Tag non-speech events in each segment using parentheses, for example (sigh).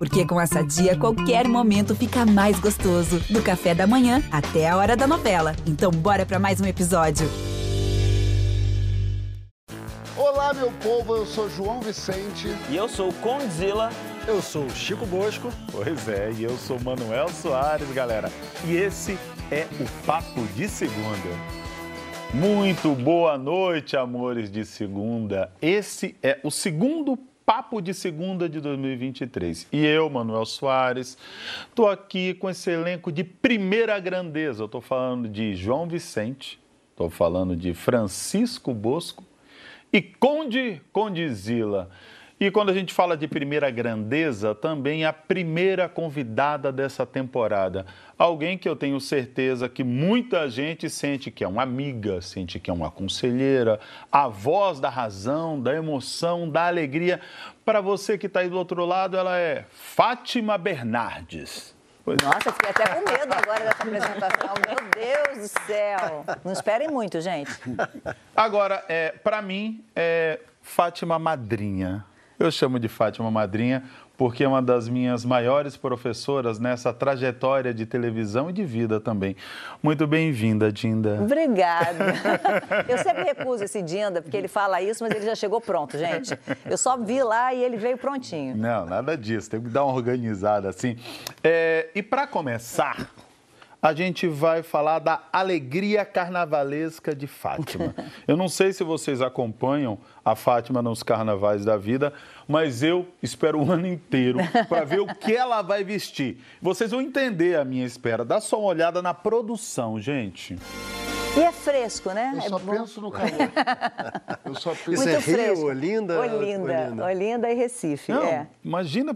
Porque com essa dia, qualquer momento fica mais gostoso. Do café da manhã até a hora da novela. Então, bora para mais um episódio. Olá, meu povo, eu sou João Vicente. E eu sou o Condzilla. Eu sou o Chico Bosco. Pois é, e eu sou Manuel Soares, galera. E esse é o Papo de Segunda. Muito boa noite, amores de segunda. Esse é o segundo Papo de Segunda de 2023. E eu, Manuel Soares, estou aqui com esse elenco de primeira grandeza. Eu estou falando de João Vicente, estou falando de Francisco Bosco e Conde Condizila. E quando a gente fala de primeira grandeza, também a primeira convidada dessa temporada. Alguém que eu tenho certeza que muita gente sente que é uma amiga, sente que é uma conselheira, a voz da razão, da emoção, da alegria. Para você que está aí do outro lado, ela é Fátima Bernardes. Pois Nossa, fiquei até com medo agora dessa apresentação. Meu Deus do céu. Não esperem muito, gente. Agora, é, para mim, é Fátima Madrinha. Eu chamo de Fátima Madrinha porque é uma das minhas maiores professoras nessa trajetória de televisão e de vida também. Muito bem-vinda, Dinda. Obrigada. (laughs) Eu sempre recuso esse Dinda, porque ele fala isso, mas ele já chegou pronto, gente. Eu só vi lá e ele veio prontinho. Não, nada disso. Tem que dar uma organizada assim. É, e para começar, a gente vai falar da alegria carnavalesca de Fátima. (laughs) Eu não sei se vocês acompanham a Fátima nos carnavais da vida, mas eu espero o ano inteiro para ver o que ela vai vestir. Vocês vão entender a minha espera. Dá só uma olhada na produção, gente. E é fresco, né? Eu é só penso no calor. (laughs) Eu só penso... Isso é Rio, Olinda? Olinda, Olinda, Olinda e Recife, Não, é. Imagina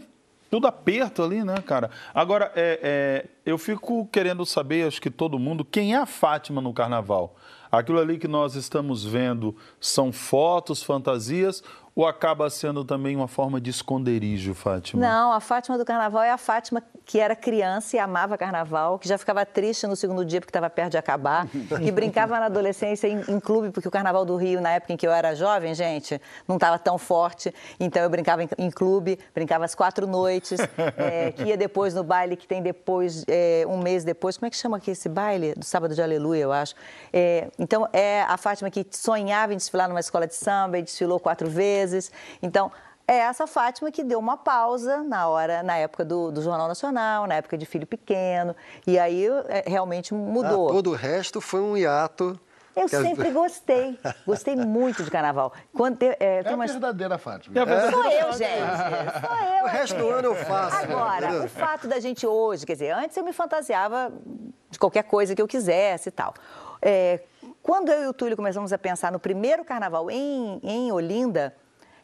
tudo aperto ali, né, cara? Agora, é, é, eu fico querendo saber, acho que todo mundo, quem é a Fátima no carnaval? Aquilo ali que nós estamos vendo são fotos, fantasias ou acaba sendo também uma forma de esconderijo, Fátima? Não, a Fátima do carnaval é a Fátima que era criança e amava carnaval, que já ficava triste no segundo dia porque estava perto de acabar, (laughs) que brincava na adolescência em, em, clube, porque o carnaval do Rio, na época em que eu era jovem, gente, não estava tão forte. Então eu brincava em, em clube, brincava às quatro noites, é, (laughs) que ia depois no baile que tem depois, é, um mês depois. Como é que chama aqui esse baile? Do sábado de aleluia, eu acho. É, então é a Fátima que sonhava em desfilar numa escola de samba e desfilou quatro vezes vezes. Então, é essa Fátima que deu uma pausa na hora, na época do, do Jornal Nacional, na época de Filho Pequeno, e aí é, realmente mudou. Ah, todo o resto foi um hiato. Eu sempre (laughs) gostei, gostei muito de carnaval. Quando te, é, é a uma... verdadeira Fátima. É a verdadeira Sou eu, gente. Sou eu. O resto do ano eu faço. Agora, o fato da gente hoje, quer dizer, antes eu me fantasiava de qualquer coisa que eu quisesse e tal. É, quando eu e o Túlio começamos a pensar no primeiro carnaval em, em Olinda,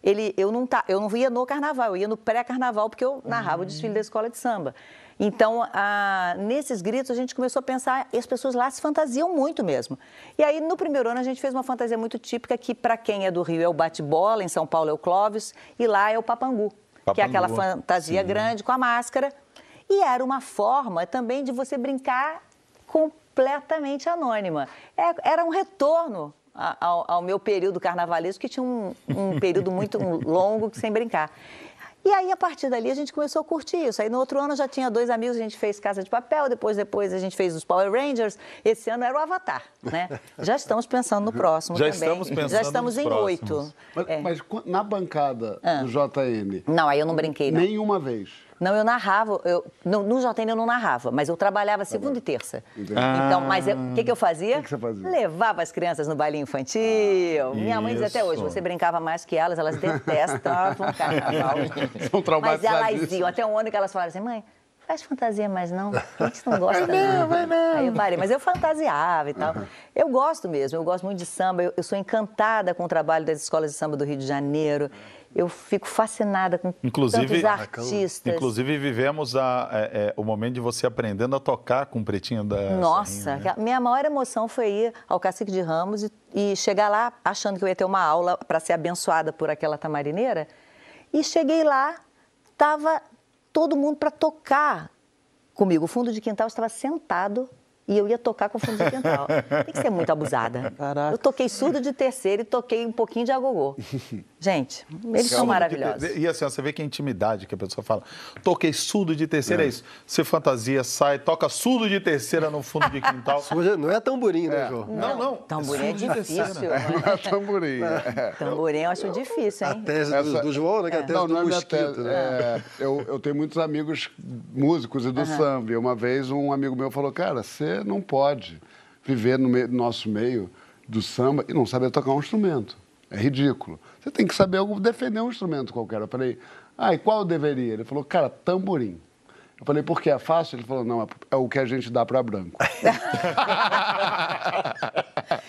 ele, eu, não tá, eu não ia no carnaval, eu ia no pré-carnaval, porque eu narrava uhum. o desfile da escola de samba. Então, a, nesses gritos, a gente começou a pensar, e as pessoas lá se fantasiam muito mesmo. E aí, no primeiro ano, a gente fez uma fantasia muito típica, que para quem é do Rio é o bate-bola, em São Paulo é o Clóvis, e lá é o papangu, papangu. que é aquela fantasia Sim. grande com a máscara. E era uma forma também de você brincar completamente anônima. É, era um retorno ao, ao meu período carnavalesco, que tinha um, um período muito longo sem brincar. E aí, a partir dali, a gente começou a curtir isso. Aí, no outro ano, já tinha dois amigos, a gente fez Casa de Papel, depois, depois a gente fez os Power Rangers. Esse ano era o Avatar, né? (laughs) Já estamos pensando no próximo já também. Estamos pensando já estamos em oito. Mas, é. mas, na bancada ah. do JN... Não, aí eu não brinquei, não. Nenhuma vez? Não, eu narrava, eu, no, no JN eu não narrava, mas eu trabalhava segunda e terça. Ah. Então, mas o que, que eu fazia? O que, que, você fazia? Levava as crianças no bailinho infantil. Ah, Minha mãe diz até hoje, você brincava mais que elas, elas detestavam carnaval. (laughs) São mas elas iam, até um ano que elas falaram assim, mãe, faz fantasia mais não, a gente não gosta não. Vai não. Aí eu parei, mas eu fantasiava e tal. Uhum. Eu gosto mesmo, eu gosto muito de samba, eu, eu, sou encantada com o trabalho das escolas de samba do Rio de Janeiro eu fico fascinada com inclusive, tantos artistas. Inclusive, vivemos a, é, é, o momento de você aprendendo a tocar com o Pretinho da Nossa, né? minha maior emoção foi ir ao Cacique de Ramos e, e chegar lá achando que eu ia ter uma aula para ser abençoada por aquela tamarineira. E cheguei lá, estava todo mundo para tocar comigo. O fundo de quintal estava sentado e eu ia tocar com fundo de quintal. Tem que ser muito abusada. Caraca. Eu toquei surdo de terceira e toquei um pouquinho de agogô. (laughs) Gente, eles são maravilhosos. E assim, você vê que a intimidade que a pessoa fala. Toquei surdo de terceira, é, isso. Você fantasia, sai, toca surdo de terceira no fundo de quintal. (laughs) Não é tamborim, né, João? Não, não. Tamborim é difícil. (laughs) Não é tamborim. É. Tamborim eu acho difícil, hein? A tese do, do João, né? Que é a tese Não, do não é mosquito, né? É, eu, eu tenho muitos amigos músicos e do samba. E uma vez um amigo meu falou, cara, você não pode viver no meio- no nosso meio do samba e não saber tocar um instrumento. É ridículo. Você tem que saber defender um instrumento qualquer. Eu falei, ah, e qual deveria? Ele falou, cara, tamborim. Eu falei, por que é fácil? Ele falou, não, é- é o que a gente dá para branco. (laughs)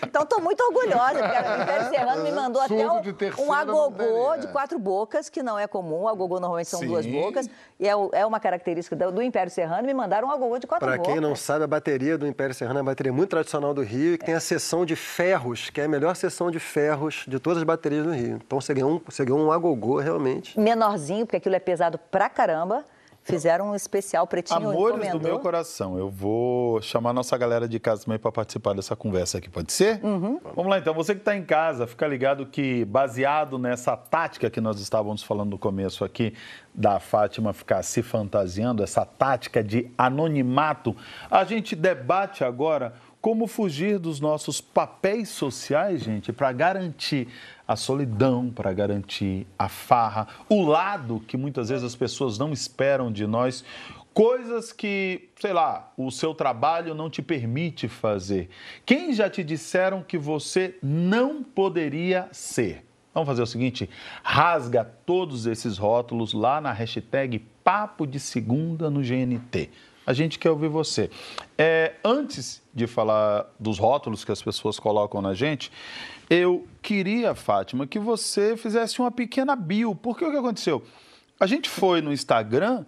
Então, estou muito orgulhosa, porque o Império Serrano me mandou até Surdo um, de terceira um não agogô de quatro bocas, que não é comum. O agogô normalmente são Sim. duas bocas. E é, é uma característica do, do Império Serrano. Me mandaram um agogô de quatro Para bocas. quem não sabe, a bateria do Império Serrano é uma bateria muito tradicional do Rio e que tem a seção de ferros, que é a melhor seção de ferros de todas as baterias do Rio. Então você ganhou um, você ganhou um agogô realmente. Menorzinho, porque aquilo é pesado pra caramba. Fizeram um especial pretinho Amores do encomendou. meu coração, eu vou chamar a nossa galera de casa também para participar dessa conversa aqui, pode ser? Uhum. Vamos lá então, você que está em casa, fica ligado que baseado nessa tática que nós estávamos falando no começo aqui, da Fátima ficar se fantasiando, essa tática de anonimato, a gente debate agora como fugir dos nossos papéis sociais, gente, para garantir a solidão, para garantir a farra, o lado que muitas vezes as pessoas não esperam de nós, coisas que, sei lá, o seu trabalho não te permite fazer. Quem já te disseram que você não poderia ser? Vamos fazer o seguinte: rasga todos esses rótulos lá na hashtag Papo de Segunda no GNT. A gente quer ouvir você. É, antes de falar dos rótulos que as pessoas colocam na gente, eu queria, Fátima, que você fizesse uma pequena bio. Porque o que aconteceu? A gente foi no Instagram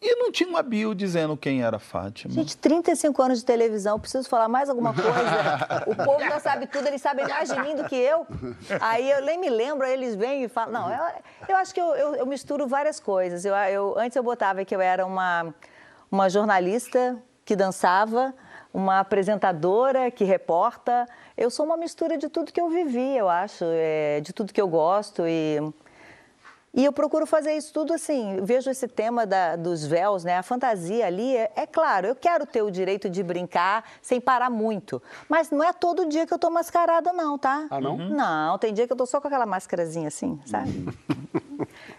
e não tinha uma bio dizendo quem era a Fátima. Gente, 35 anos de televisão, preciso falar mais alguma coisa? O povo já sabe tudo, eles sabem mais de mim do que eu. Aí eu nem me lembro, aí eles vêm e falam. Não, eu, eu acho que eu, eu- eu misturo várias coisas. Eu, eu- antes eu botava que eu era uma, uma jornalista que dançava, uma apresentadora que reporta. Eu sou uma mistura de tudo que eu vivi, eu acho, é, de tudo que eu gosto e. E eu procuro fazer isso tudo assim. Vejo esse tema da- dos véus, né? A fantasia ali, é, é claro, eu quero ter o direito de brincar sem parar muito. Mas não é todo dia que eu tô mascarada, não, tá? Ah, não? Não, tem dia que eu tô só com aquela máscarazinha assim, sabe?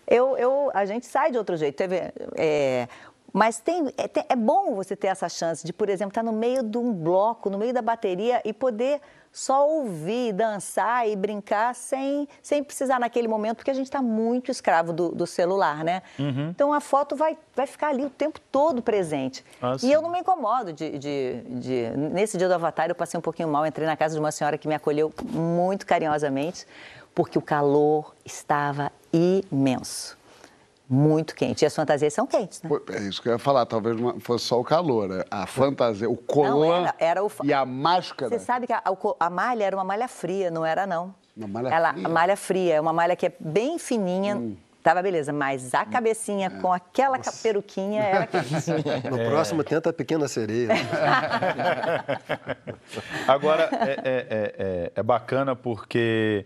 eu, eu, a gente sai de outro jeito. Teve, é, mas tem, é, tem- é bom você ter essa chance de, por exemplo, estar no meio de um bloco, no meio da bateria e poder só ouvir, dançar e brincar sem, sem precisar naquele momento, porque a gente está muito escravo do, do celular, né? Então a foto vai, vai ficar ali o tempo todo presente. Ah, e eu não me incomodo de, de, de- Nesse dia do Avatar eu passei um pouquinho mal, entrei na casa de uma senhora que me acolheu muito carinhosamente, porque o calor estava imenso. Muito quente. E as fantasias são quentes, né? É isso que eu ia falar, talvez fosse só o calor, né? a fantasia, o colã era- era o fa- e a máscara. Você sabe que a, a malha era uma malha fria, não era não. Uma malha Ela, fria? A malha fria, é uma malha que é bem fininha, Hum. tava beleza, mas a cabecinha É. com aquela ca- peruquinha era quente. (laughs) No próximo tenta a pequena sereia. (laughs) Agora, é, é- é- é- é bacana porque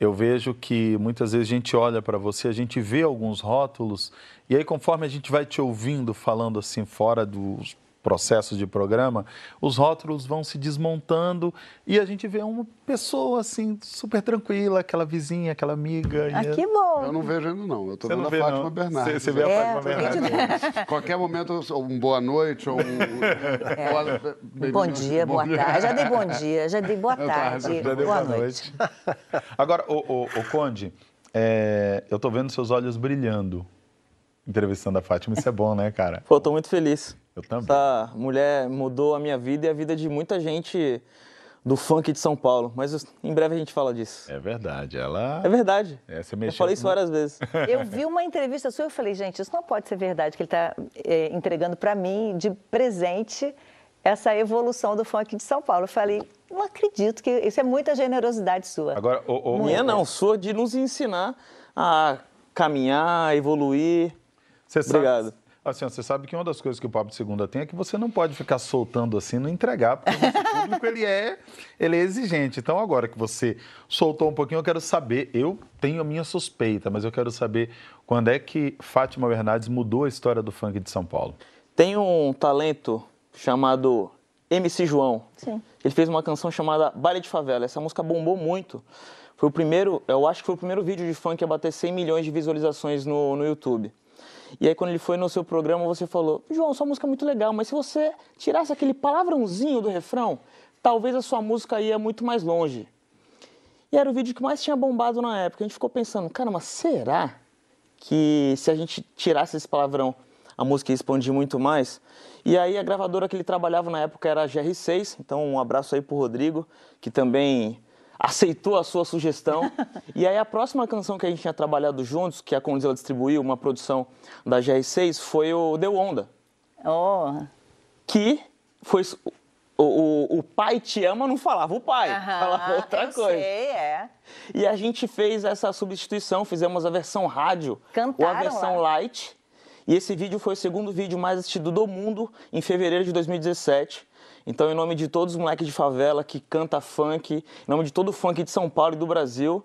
eu vejo que muitas vezes a gente olha para você, a gente vê alguns rótulos, e aí conforme a gente vai te ouvindo falando assim fora dos processos de programa, os rótulos vão se desmontando e a gente vê uma pessoa assim super tranquila, aquela vizinha, aquela amiga. e ah, é- que bom. Eu não vejo ainda, não. Eu tô Você vendo a vê, Fátima não? Bernardes. Você- você vê a É, Fátima porque de Bernardes. (laughs) Qualquer momento, um boa noite ou um. Boa- É. Bom dia, boa tarde. Já dei bom dia, já dei boa (laughs) Boa tarde, Já deu boa boa noite. (laughs) Agora, o, o, o Conde, é, eu tô vendo seus olhos brilhando entrevistando a Fátima. Isso é bom, né, cara? Pô, tô muito feliz. Eu também. Essa mulher mudou a minha vida e a vida de muita gente do funk de São Paulo. Mas em breve a gente fala disso. É verdade, ela. É verdade. É, você Eu mexeu falei isso várias vezes. (laughs) Eu vi uma entrevista sua e eu falei, gente, isso não pode ser verdade, que ele está entregando para mim de presente essa evolução do funk de São Paulo. Eu falei, não acredito que isso é muita generosidade sua. Agora, o, o, Minha não, sua de nos ensinar a caminhar, a evoluir. Você sabe, Obrigado. Assim, você sabe que uma das coisas que o Papo de Segunda tem é que você não pode ficar soltando assim, não entregar, porque o nosso público ele é, ele é exigente. Então, agora que você soltou um pouquinho, eu quero saber, eu tenho a minha suspeita, mas eu quero saber quando é que Fátima Bernardes mudou a história do funk de São Paulo. Tem um talento chamado MC João. Sim. Ele fez uma canção chamada Baile de Favela. Essa música bombou muito. Foi o primeiro, eu acho que foi o primeiro vídeo de funk a bater 100 milhões de visualizações no, no YouTube. E aí, quando ele foi no seu programa, você falou: João, sua música é muito legal, mas se você tirasse aquele palavrãozinho do refrão, talvez a sua música ia muito mais longe. E era o vídeo que mais tinha bombado na época. A gente ficou pensando: cara, mas será que se a gente tirasse esse palavrão, a música ia expandir muito mais? E aí, a gravadora que ele trabalhava na época era a GR6, então um abraço aí pro Rodrigo, que também aceitou a sua sugestão. e aí a próxima canção que a gente tinha trabalhado juntos, que a Condzilla distribuiu, uma produção da GR6, foi o Deu Onda. Oh. Que foi... O, o, o, pai te ama não falava o pai, falava outra eu coisa. Sei, é. E a gente fez essa substituição, fizemos a versão rádio Cantaram ou a versão lá. light. E esse vídeo foi o segundo vídeo mais assistido do mundo em fevereiro de 2017. Então, em nome de todos os moleques de favela que canta funk, em nome de todo o funk de São Paulo e do Brasil,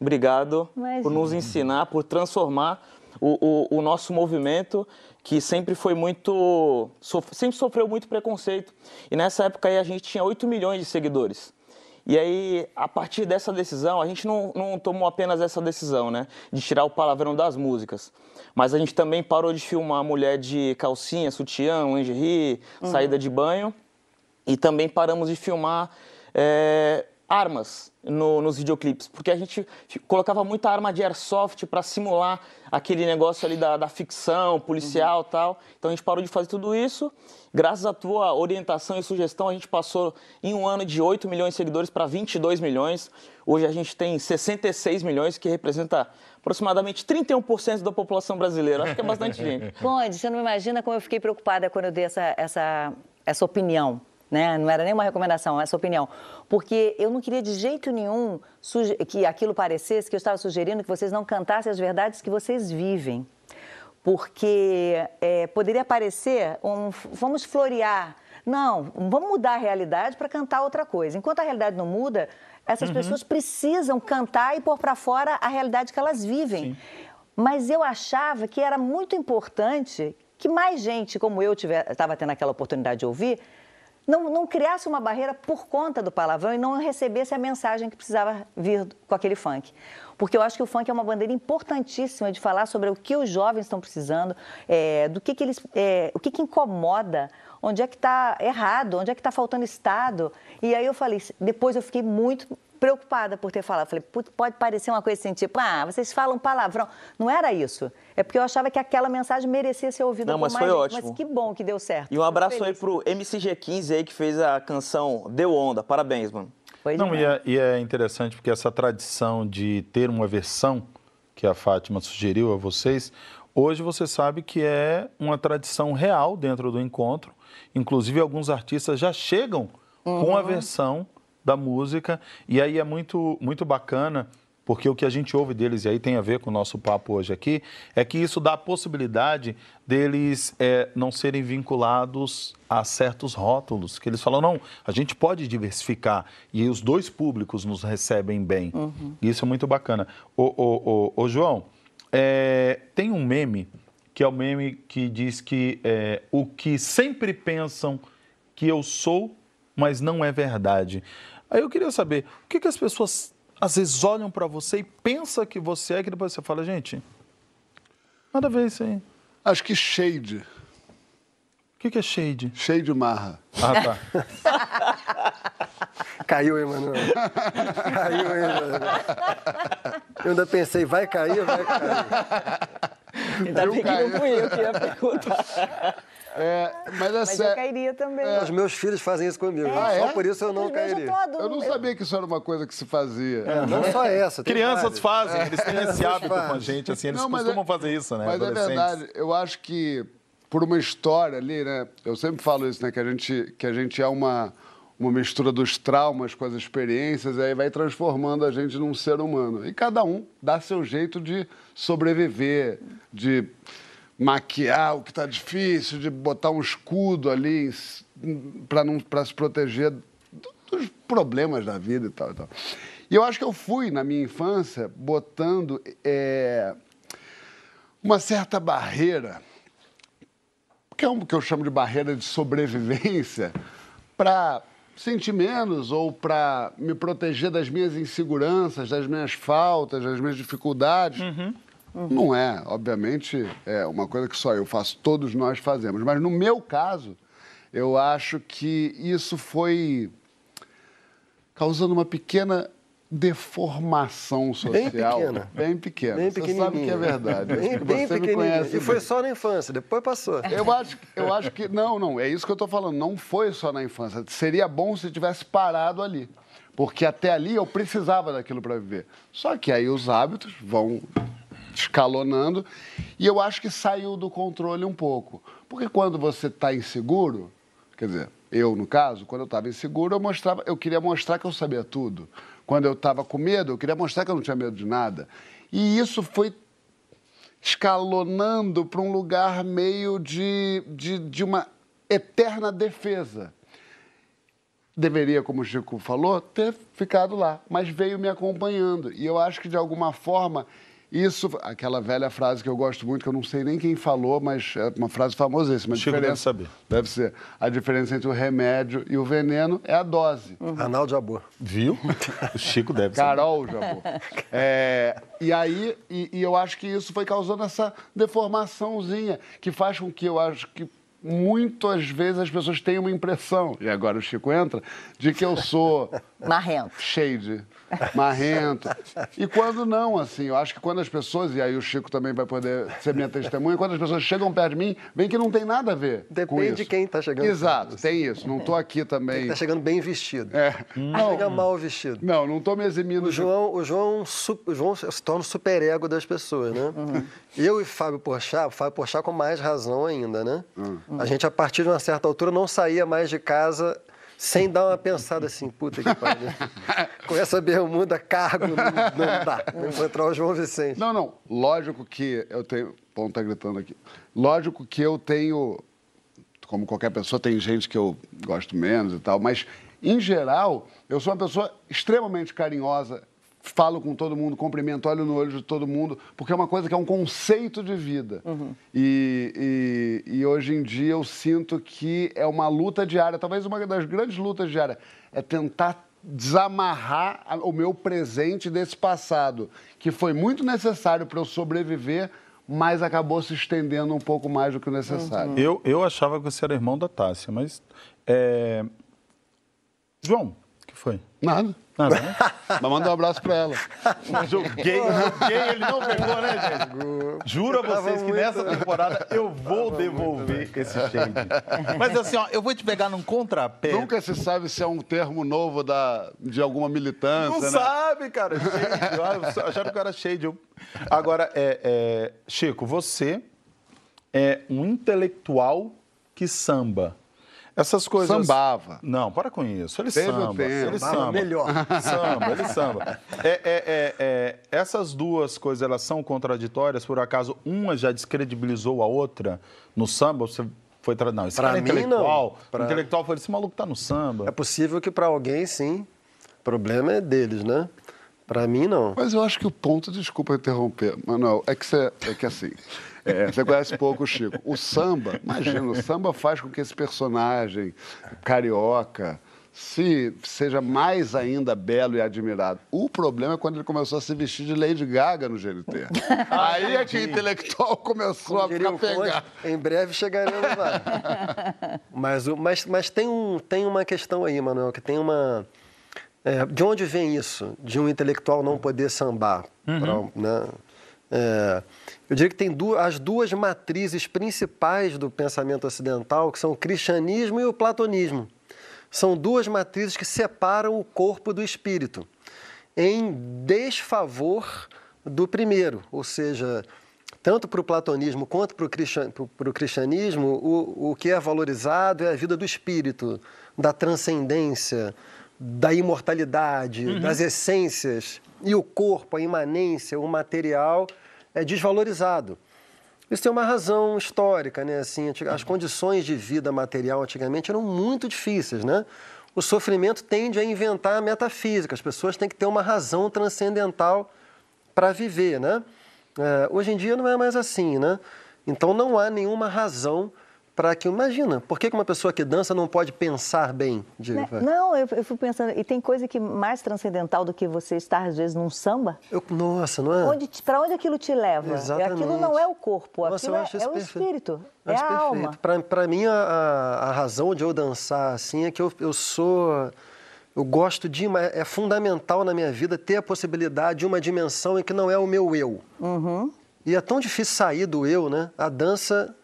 obrigado Imagina. por nos ensinar, por transformar o, o, o nosso movimento, que sempre foi muito. sof- sempre sofreu muito preconceito. E nessa época aí a gente tinha 8 milhões de seguidores. E aí, a partir dessa decisão, a gente não, não tomou apenas essa decisão, né? De tirar o palavrão das músicas. Mas a gente também parou de filmar mulher de calcinha, sutiã, lingerie, saída de banho. E também paramos de filmar é, armas no- nos videoclipes, porque a gente colocava muita arma de airsoft para simular aquele negócio ali da, da ficção policial e tal. Então a gente parou de fazer tudo isso. Graças à tua orientação e sugestão, a gente passou em um ano de 8 milhões de seguidores para 22 milhões. Hoje a gente tem 66 milhões, que representa aproximadamente 31% da população brasileira. Acho que é bastante (laughs) gente. Conde, você não imagina como eu fiquei preocupada quando eu dei essa, essa, essa opinião. Né? Não era nem uma recomendação, essa opinião. Porque eu não queria de jeito nenhum que aquilo parecesse que eu estava sugerindo que vocês não cantassem as verdades que vocês vivem. Porque é, poderia parecer um. Vamos florear. Não, vamos mudar a realidade para cantar outra coisa. Enquanto a realidade não muda, essas pessoas precisam cantar e pôr para fora a realidade que elas vivem. Mas eu achava que era muito importante que mais gente como eu estava tendo aquela oportunidade de ouvir, não, não criasse uma barreira por conta do palavrão e não recebesse a mensagem que precisava vir com aquele funk. Porque eu acho que o funk é uma bandeira importantíssima de falar sobre o que os jovens estão precisando, é, do que, que eles, é, o que, que incomoda, onde é que está errado, onde é que está faltando Estado. E aí eu falei, depois eu fiquei muito preocupada por ter falado. Falei, "Putz, pode parecer uma coisa assim, tipo, ah, vocês falam palavrão. Não era isso. É porque eu achava que aquela mensagem merecia ser ouvida Não, por mas mais foi gente. ótimo. Mas que bom que deu certo. E um abraço aí pro MCG15 aí que fez a canção Deu Onda. Parabéns, mano. Foi Não, e é, e é interessante porque essa tradição de ter uma versão que a Fátima sugeriu a vocês, hoje você sabe que é uma tradição real dentro do encontro. Inclusive, alguns artistas já chegam com a versão da música, e aí é muito, muito bacana. Porque o que a gente ouve deles, e aí tem a ver com o nosso papo hoje aqui, é que isso dá a possibilidade deles é, não serem vinculados a certos rótulos. Que eles falam, não, a gente pode diversificar. E os dois públicos nos recebem bem. E isso é muito bacana. Ô, ô, ô, ô, João, é, tem um meme, que é o meme que diz que é, o que sempre pensam que eu sou, mas não é verdade. Aí eu queria saber, o que, que as pessoas às vezes olham para você e pensam que você é, que depois você fala, gente, nada a ver isso aí. Acho que shade. O que, que é shade? Shade marra. Ah, tá. (laughs) Caiu, hein, Manuel? (laughs) Caiu, hein, Manuel? Eu ainda pensei, vai cair, vai cair. Ainda bem que não fui eu que ia perguntar. É, mas é Mas eu cairia também. Os meus filhos fazem isso comigo. Ah, é? Só por isso eu não cairia. adulto. Eu não sabia que isso era uma coisa que se fazia. É, não só essa. Crianças várias. fazem, eles têm esse hábito com a gente, assim, eles Não, mas costumam é- fazer isso, né? Mas é verdade, eu acho que por uma história ali, né? Eu sempre falo isso, né? Que a gente, que a gente é uma, uma mistura dos traumas com as experiências, e aí vai transformando a gente num ser humano. E cada um dá seu jeito de sobreviver, de maquiar o que está difícil, de botar um escudo ali para não para se proteger dos problemas da vida e tal, e tal. E eu acho que eu fui, na minha infância, botando é, uma certa barreira, que é um que eu chamo de barreira de sobrevivência, para sentir menos ou para me proteger das minhas inseguranças, das minhas faltas, das minhas dificuldades. Uhum. Uhum. Não é, obviamente, é uma coisa que só eu faço, todos nós fazemos. Mas no meu caso, eu acho que isso foi causando uma pequena deformação social. Bem pequena. Bem pequena. Bem Você sabe que é verdade. Bem, bem você me conhece. E foi só na infância, depois passou. Eu acho, eu acho que. Não, não, é isso que eu estou falando. Não foi só na infância. Seria bom se tivesse parado ali. Porque até ali eu precisava daquilo para viver. Só que aí os hábitos vão escalonando e eu acho que saiu do controle um pouco. Porque quando você está inseguro, quer dizer, eu no caso, quando eu estava inseguro, eu mostrava, eu queria mostrar que eu sabia tudo. Quando eu estava com medo, eu queria mostrar que eu não tinha medo de nada. E isso foi escalonando para um lugar meio de, de, de uma eterna defesa. Deveria, como o Chico falou, ter ficado lá, mas veio me acompanhando. E eu acho que, de alguma forma, isso, aquela velha frase que eu gosto muito, que eu não sei nem quem falou, mas é uma frase famosíssima. Chico deve saber. Deve ser. A diferença entre o remédio e o veneno é a dose. Uhum. Arnaldo Jabor. Viu? O Chico deve Carol saber. Carol Jabor. É, e aí, e, e eu acho que isso foi causando essa deformaçãozinha, que faz com que eu acho que muitas vezes as pessoas têm uma impressão, e agora o Chico entra, de que eu sou. Marrento. Shade. Marrento. E quando não, assim, eu acho que quando as pessoas, e aí o Chico também vai poder ser minha testemunha, quando as pessoas chegam perto de mim, vem que não tem nada a ver. Depende de quem está chegando. Exato, tem isso. Não estou aqui também. Está chegando bem vestido. É. Não, chega mal vestido. Não, não estou me eximindo. O João, o João, o João se torna o superego das pessoas, né? Uhum. Eu e Fábio Porchat, Fábio Porchat com mais razão ainda, né? Uhum. A gente, a partir de uma certa altura, não saía mais de casa sem dar uma pensada assim, puta que pariu. Com essa bermuda, cargo, não, dá. Vou encontrar o João Vicente. Não, não. Lógico que eu tenho. O Tom tá gritando aqui. Lógico que eu tenho. Como qualquer pessoa, tem gente que eu gosto menos e tal, mas, em geral, eu sou uma pessoa extremamente carinhosa, falo com todo mundo, cumprimento, olho no olho de todo mundo, porque é uma coisa que é um conceito de vida. Uhum. E, e, e, hoje em dia eu sinto que é uma luta diária, talvez uma das grandes lutas diárias, é tentar desamarrar o meu presente desse passado, que foi muito necessário para eu sobreviver, mas acabou se estendendo um pouco mais do que o necessário. Uhum. Eu, eu achava que você era irmão da Tássia, mas. É... João, foi? Nada. Ah, (laughs) Mas manda um abraço pra ela. Joguei, joguei, ele não pegou, né, gente? Juro a vocês que nessa temporada eu vou devolver esse shade. Mas assim, ó, eu vou te pegar num contrapé. Nunca se sabe se é um termo novo da, de alguma militância, Não né? sabe, cara. Shade. Acharam que era shade. Agora, é, é, Chico, você é um intelectual que samba. Essas coisas. Sambava. Não, para com isso. Ele Teve samba. Ele samba. Melhor. (laughs) Samba, ele samba. É, é, é, é, essas duas coisas, elas são contraditórias? Por acaso, uma já descredibilizou a outra no samba? Você foi. Tra... Não, esse pra cara é intelectual. Não. Pra... O intelectual foi esse maluco tá no samba. É possível que para alguém, sim. O problema é deles, né? Para mim, não. Mas eu acho que o ponto, desculpa interromper, Manuel, é que, você, é que assim. É, você conhece pouco o Chico. O samba, imagina, o samba faz com que esse personagem carioca se seja mais ainda belo e admirado. O problema é quando ele começou a se vestir de Lady Gaga no GNT. (laughs) Aí é que o intelectual começou Como a ficar pegar. Em breve chegaremos lá. (laughs) mas, mas, mas tem, um, tem uma questão aí, Manuel, que tem uma... É, de onde vem isso? De um intelectual não poder sambar? Uhum. Pra, né? É, eu diria que tem duas, as duas matrizes principais do pensamento ocidental, que são o cristianismo e o platonismo. São duas matrizes que separam o corpo do espírito, em desfavor do primeiro, ou seja, tanto para o platonismo quanto para o cristianismo, o, o que é valorizado é a vida do espírito, da transcendência, da imortalidade, uhum. das essências, e o corpo, a imanência, o material é desvalorizado. Isso tem uma razão histórica, né? Assim, as condições de vida material antigamente eram muito difíceis, né? O sofrimento tende a inventar a metafísica. As pessoas têm que ter uma razão transcendental para viver, né? É, hoje em dia não é mais assim, né? Então não há nenhuma razão para que. Imagina, por que uma pessoa que dança não pode pensar bem? De... Né? Não, eu, eu fico pensando, e tem coisa que mais transcendental do que você estar, às vezes, num samba? Eu, nossa, não é? Onde, para onde aquilo te leva? Exatamente. Aquilo não é o corpo, nossa, aquilo é, é o espírito, é a perfeito. alma. Para mim, a, a, razão de eu dançar assim é que eu, eu sou. Eu gosto de. É fundamental na minha vida ter a possibilidade de uma dimensão em que não é o meu eu. Uhum. E é tão difícil sair do eu, né? A dança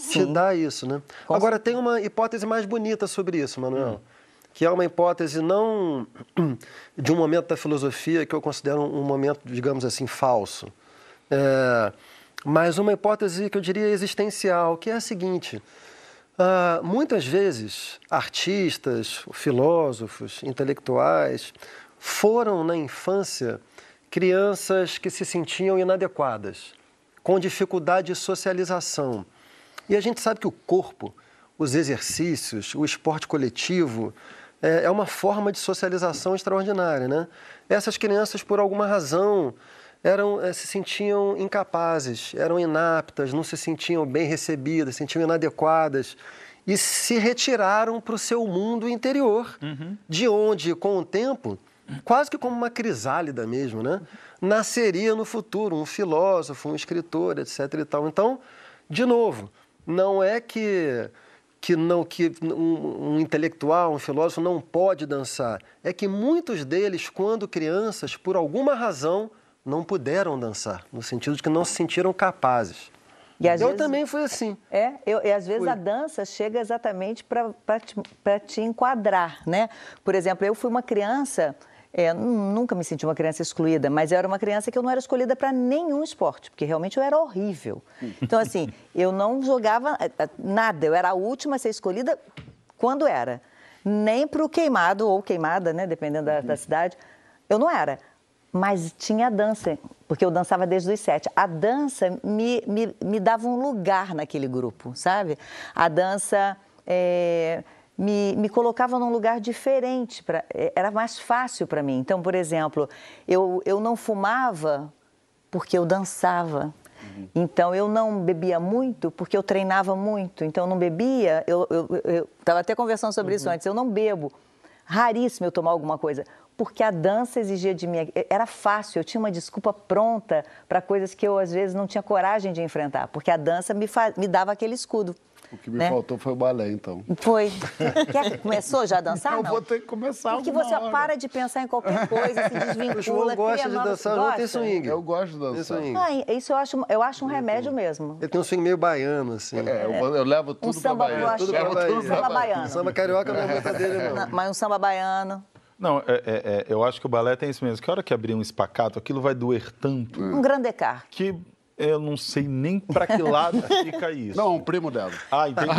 Sim. te dá isso, né? Agora, tem uma hipótese mais bonita sobre isso, Manuel. Hum. Que é uma hipótese não (clears throat) de um momento da filosofia que eu considero um momento, digamos assim, falso. É, mas uma hipótese que eu diria existencial, que é a seguinte. Uh, muitas vezes, artistas, filósofos, intelectuais foram na infância crianças que se sentiam inadequadas, com dificuldade de socialização. E a gente sabe que o corpo, os exercícios, o esporte coletivo, é, é uma forma de socialização extraordinária, né? Essas crianças, por alguma razão, eram, é, se sentiam incapazes, eram inaptas, não se sentiam bem recebidas, se sentiam inadequadas e se retiraram para o seu mundo interior, uhum. de onde, com o tempo, quase que como uma crisálida mesmo, né? Nasceria no futuro um filósofo, um escritor, etc. E tal. Então, de novo, não é que que não que um, um, intelectual, um filósofo não pode dançar. É que muitos deles, quando crianças, por alguma razão, não puderam dançar, no sentido de que não se sentiram capazes. E eu vezes, também fui assim. É, eu, e às vezes Fui. a dança chega exatamente para te, te enquadrar, né? Por exemplo, eu fui uma criança é, nunca me senti uma criança excluída, mas eu era uma criança que eu não era escolhida para nenhum esporte, porque realmente eu era horrível. Então, assim, eu não jogava é, é, nada, eu era a última a ser escolhida quando era. Nem para o queimado ou queimada, né, dependendo da, da cidade, eu não era. Mas tinha a dança, porque eu dançava desde os sete. A dança me, me, me dava um lugar naquele grupo, sabe? A dança. É me, me colocava num lugar diferente, pra, é, era mais fácil para mim. Então, por exemplo, eu, eu não fumava porque eu dançava. Uhum. Então, eu não bebia muito porque eu treinava muito. Então, eu não bebia, eu estava até conversando sobre uhum. isso antes, eu não bebo. Raríssimo eu tomar alguma coisa, porque a dança exigia de mim. Era fácil, eu tinha uma desculpa pronta para coisas que eu, às vezes, não tinha coragem de enfrentar, porque a dança me, me dava aquele escudo. O que me né? faltou foi o balé, então. Foi. (laughs) Quer, começou já a dançar? Eu não? vou ter que começar Porque você hora. para de pensar em qualquer coisa, se (laughs) desvincula. O João gosta de dançar, não tem swing. Eu gosto de dançar. Ah, isso eu acho, eu acho um remédio mesmo. Ele tem um swing meio baiano, assim. É, eu, eu levo tudo um samba, pra Bahia. Tudo pra Bahia. Um samba baiano. Samba carioca não é muita dele, (laughs) não. Mas um samba baiano. Não, é, é, é, eu acho que o balé tem isso mesmo. Que hora que abrir um espacato, aquilo vai doer tanto. Um grande car. Que eu não sei nem para que lado fica isso. Não, um primo dela. Ah, entendi.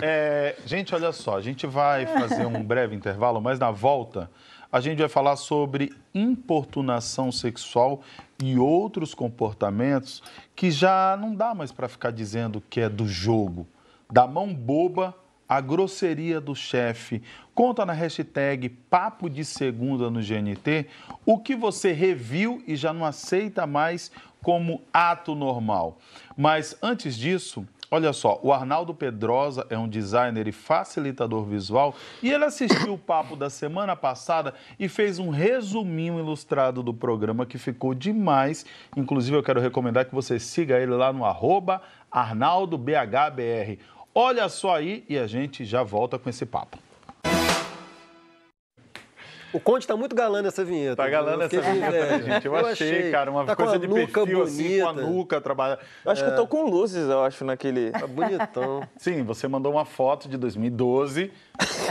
É, gente, olha só, a gente vai fazer um breve intervalo, mas na volta a gente vai falar sobre importunação sexual e outros comportamentos que já não dá mais para ficar dizendo que é do jogo. Da mão boba a grosseria do chefe. Conta na hashtag Papo de Segunda no GNT o que você reviu e já não aceita mais como ato normal. Mas antes disso, Olha só, o Arnaldo Pedrosa é um designer e facilitador visual e ele assistiu o papo da semana passada e fez um resuminho ilustrado do programa que ficou demais. Inclusive, eu quero recomendar que você siga ele lá no arroba ArnaldoBHBR. Olha só aí e a gente já volta com esse papo. O Conde está muito galã nessa vinheta. Tá galã nessa vinheta, é, gente. Eu, eu achei, achei, cara, uma tá coisa de perfil bonita. assim, com a nuca trabalha. Eu acho é. que eu tô com luzes, eu acho, naquele. Tá bonitão. Sim, você mandou uma foto de 2012.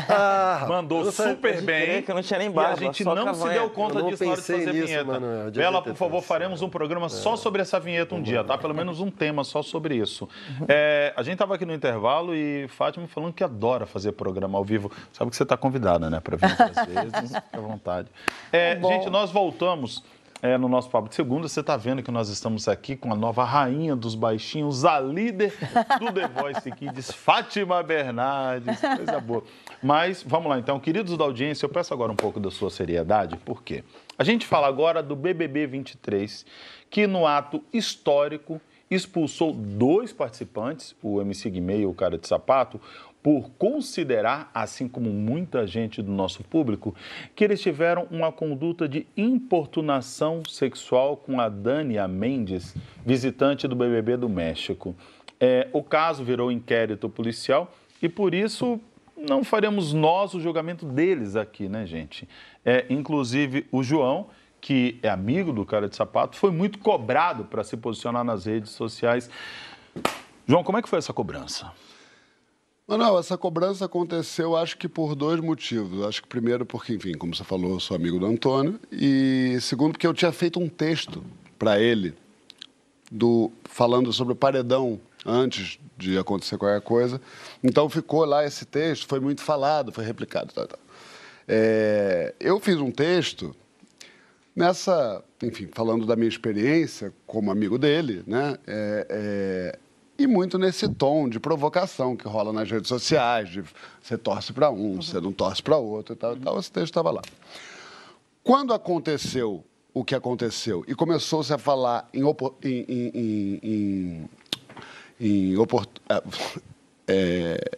Ah, mandou super bem. Que eu não tinha nem barba, e a gente não se deu conta disso na hora de fazer nisso, vinheta. Mano, Bela, por favor, faremos um programa é. só sobre essa vinheta um dia, tá? Pelo menos um tema só sobre isso. É, a gente estava aqui no intervalo e Fátima falando que adora fazer programa ao vivo. Sabe que você está convidada, né, para vir às (laughs) vezes. Fique à vontade. É, tá gente, nós voltamos é, no nosso Papo de Segunda. Você está vendo que nós estamos aqui com a nova rainha dos baixinhos, a líder do The Voice Kids, (laughs) Fátima Bernardes. Coisa boa. Mas vamos lá, então, queridos da audiência, eu peço agora um pouco da sua seriedade, por quê? A gente fala agora do BBB 23, que no ato histórico expulsou dois participantes, o MC Guimê e o Cara de Sapato, por considerar, assim como muita gente do nosso público, que eles tiveram uma conduta de importunação sexual com a Dania Mendes, visitante do BBB do México. É, o caso virou inquérito policial e por isso não faremos nós o julgamento deles aqui, né, gente? É, inclusive o João, que é amigo do cara de sapato, foi muito cobrado para se posicionar nas redes sociais. João, como é que foi essa cobrança? Não, essa cobrança aconteceu, acho que por dois motivos. Acho que primeiro porque, enfim, como você falou, eu sou amigo do Antônio. E segundo porque eu tinha feito um texto para ele, do, falando sobre o paredão antes de acontecer qualquer coisa. Então ficou lá esse texto, foi muito falado, foi replicado. É, eu fiz um texto nessa, enfim, falando da minha experiência como amigo dele, né? É, é, e muito nesse tom de provocação que rola nas redes sociais, de você torce para um, uhum. você não torce para outro e tal, e tal. Esse texto estava lá. Quando aconteceu o que aconteceu e começou-se a falar em, em, em, em, em oport... (laughs) é,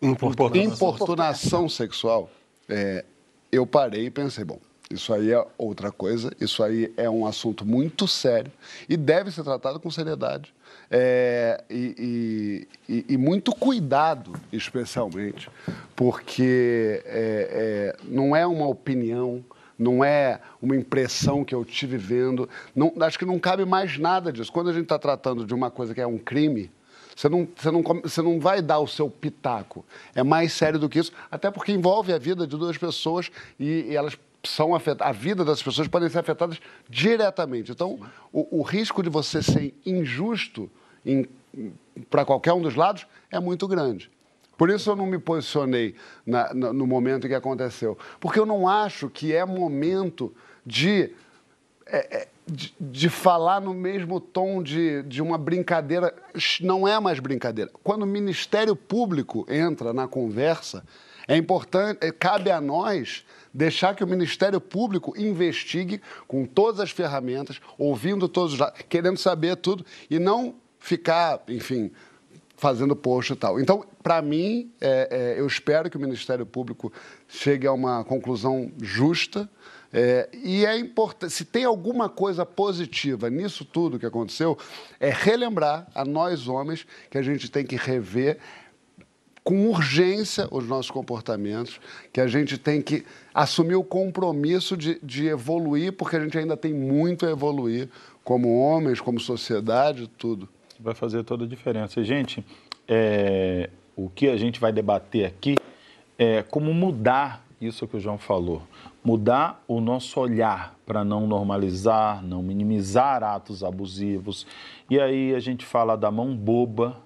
importunação, importunação sexual, é, eu parei e pensei, bom, isso aí é outra coisa, isso aí é um assunto muito sério e deve ser tratado com seriedade é, e, e, e, muito cuidado, especialmente, porque é, é, não é uma opinião, não é uma impressão que eu tive vendo. Não, acho que não cabe mais nada disso. Quando a gente está tratando de uma coisa que é um crime, você não, você, não, você não vai dar o seu pitaco. É mais sério do que isso, até porque envolve a vida de duas pessoas e, e elas são afetadas, a vida das pessoas podem ser afetadas diretamente. Então, o, o risco de você ser injusto para qualquer um dos lados é muito grande. Por isso eu não me posicionei na, na, no momento em que aconteceu. Porque eu não acho que é momento de, é, é, de, de, falar no mesmo tom de, de uma brincadeira. Não é mais brincadeira. Quando o Ministério Público entra na conversa, é importante, é, cabe a nós deixar que o Ministério Público investigue com todas as ferramentas, ouvindo todos os lados, querendo saber tudo, e não ficar, enfim, fazendo post e tal. Então, para mim, é, é, eu espero que o Ministério Público chegue a uma conclusão justa. É, e é importante, se tem alguma coisa positiva nisso tudo que aconteceu, é relembrar a nós homens que a gente tem que rever com urgência os nossos comportamentos, que a gente tem que assumir o compromisso de, de evoluir, porque a gente ainda tem muito a evoluir como homens, como sociedade, tudo. Vai fazer toda a diferença. Gente, é, o que a gente vai debater aqui é como mudar isso que o João falou. Mudar o nosso olhar para não normalizar, não minimizar atos abusivos. E aí a gente fala da mão boba,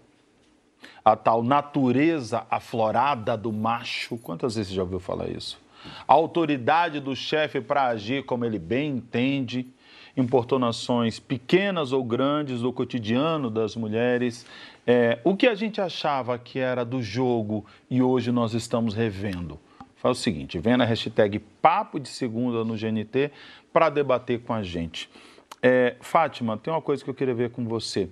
a tal natureza aflorada do macho. Quantas vezes você já ouviu falar isso? A autoridade do chefe para agir como ele bem entende, importunações pequenas ou grandes do cotidiano das mulheres. É, o que a gente achava que era do jogo e hoje nós estamos revendo. Faz o seguinte, vem na hashtag Papo de Segunda no GNT para debater com a gente. É, Fátima, tem uma coisa que eu queria ver com você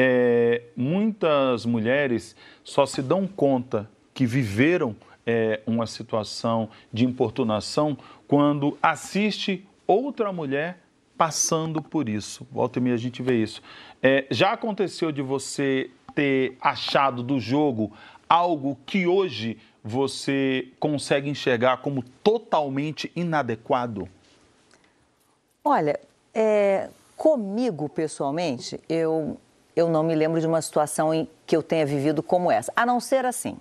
é, muitas mulheres só se dão conta que viveram é, uma situação de importunação quando assiste outra mulher passando por isso. Volta e meia a gente vê isso. É, já aconteceu de você ter achado do jogo algo que hoje você consegue enxergar como totalmente inadequado? Olha, é, comigo pessoalmente, eu eu não me lembro de uma situação em que eu tenha vivido como essa. A não ser assim.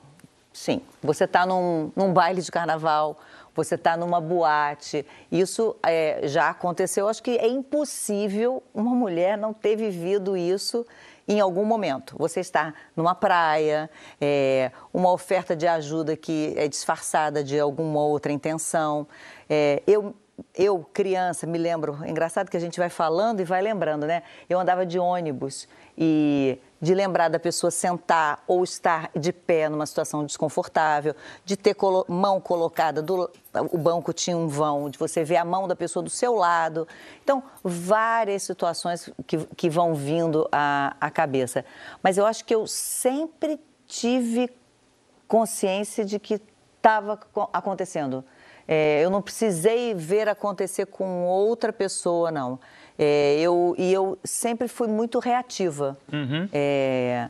Sim, você está num, num, baile de carnaval, você está numa boate. Isso é, já aconteceu. Acho que é impossível uma mulher não ter vivido isso em algum momento. Você está numa praia, é, uma oferta de ajuda que é disfarçada de alguma outra intenção. É, eu eu, criança, me lembro, engraçado que a gente vai falando e vai lembrando, né? Eu andava de ônibus e de lembrar da pessoa sentar ou estar de pé numa situação desconfortável, de ter colo mão colocada, do, o banco tinha um vão, de você ver a mão da pessoa do seu lado. Então, várias situações que, que vão vindo à, à cabeça. Mas eu acho que eu sempre tive consciência de que estava acontecendo. É, eu não precisei ver acontecer com outra pessoa, não. É, eu, e eu sempre fui muito reativa. Uhum. É,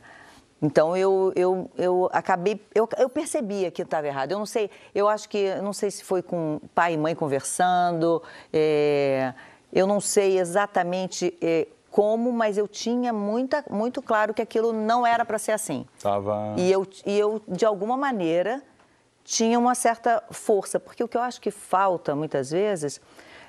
então eu, eu, eu acabei, eu, eu percebia que estava errado. Eu não sei, eu acho que, não sei se foi com pai e mãe conversando, é, eu não sei exatamente é, como, mas eu tinha muita, muito claro que aquilo não era para ser assim. Tava... E, eu, e eu, de alguma maneira, tinha uma certa força, porque o que eu acho que falta muitas vezes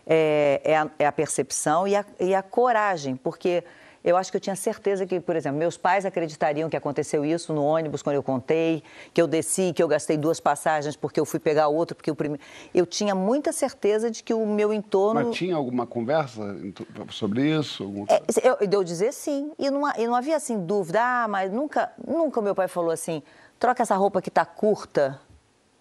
é, é, a, é a, percepção e a, e a coragem, porque eu acho que eu tinha certeza que, por exemplo, meus pais acreditariam que aconteceu isso no ônibus quando eu contei, que eu desci, que eu gastei duas passagens porque eu fui pegar outro, porque o primeiro. Eu tinha muita certeza de que o meu entorno. Mas tinha alguma conversa sobre isso? Algum... É, eu, eu dizer sim. E não, e não havia assim dúvida. Ah, mas nunca, nunca o meu pai falou assim: troca essa roupa que está curta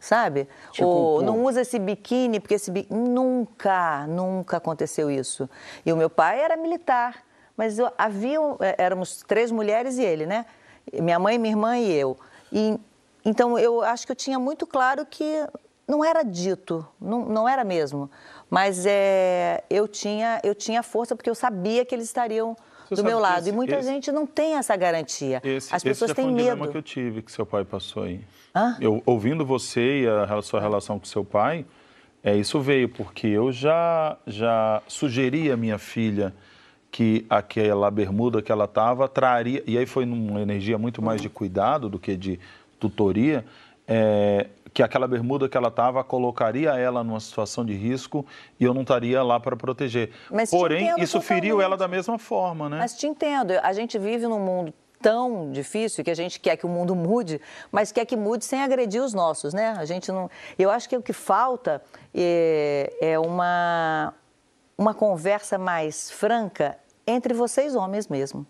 sabe? Tipo Ou não usa esse biquíni, porque esse biquíni... Nunca, nunca aconteceu isso. E o meu pai era militar, mas eu, havia, é, éramos três mulheres e ele, né? Minha mãe, minha irmã e eu. E, então, eu acho que eu tinha muito claro que não era dito, não, não era mesmo. Mas é, eu, tinha, eu tinha força porque eu sabia que eles estariam Você do meu lado. Esse, e muita esse, gente não tem essa garantia. Esse, As pessoas esse têm foi um medo. que eu tive, que seu pai passou aí. Eu, ouvindo você e a sua relação com seu pai, é, isso veio porque eu já, já sugeri à minha filha que aquela bermuda que ela estava traria, e aí foi numa energia muito mais de cuidado do que de tutoria, é, que aquela bermuda que ela estava colocaria ela numa situação de risco e eu não estaria lá para proteger. Mas Porém, isso feriu ela da mesma forma, né? Mas te entendo, a gente vive num mundo tão difícil que a gente quer que o mundo mude, mas quer que mude sem agredir os nossos, né? A gente não. Eu acho que o que falta é, é uma uma conversa mais franca entre vocês homens mesmo,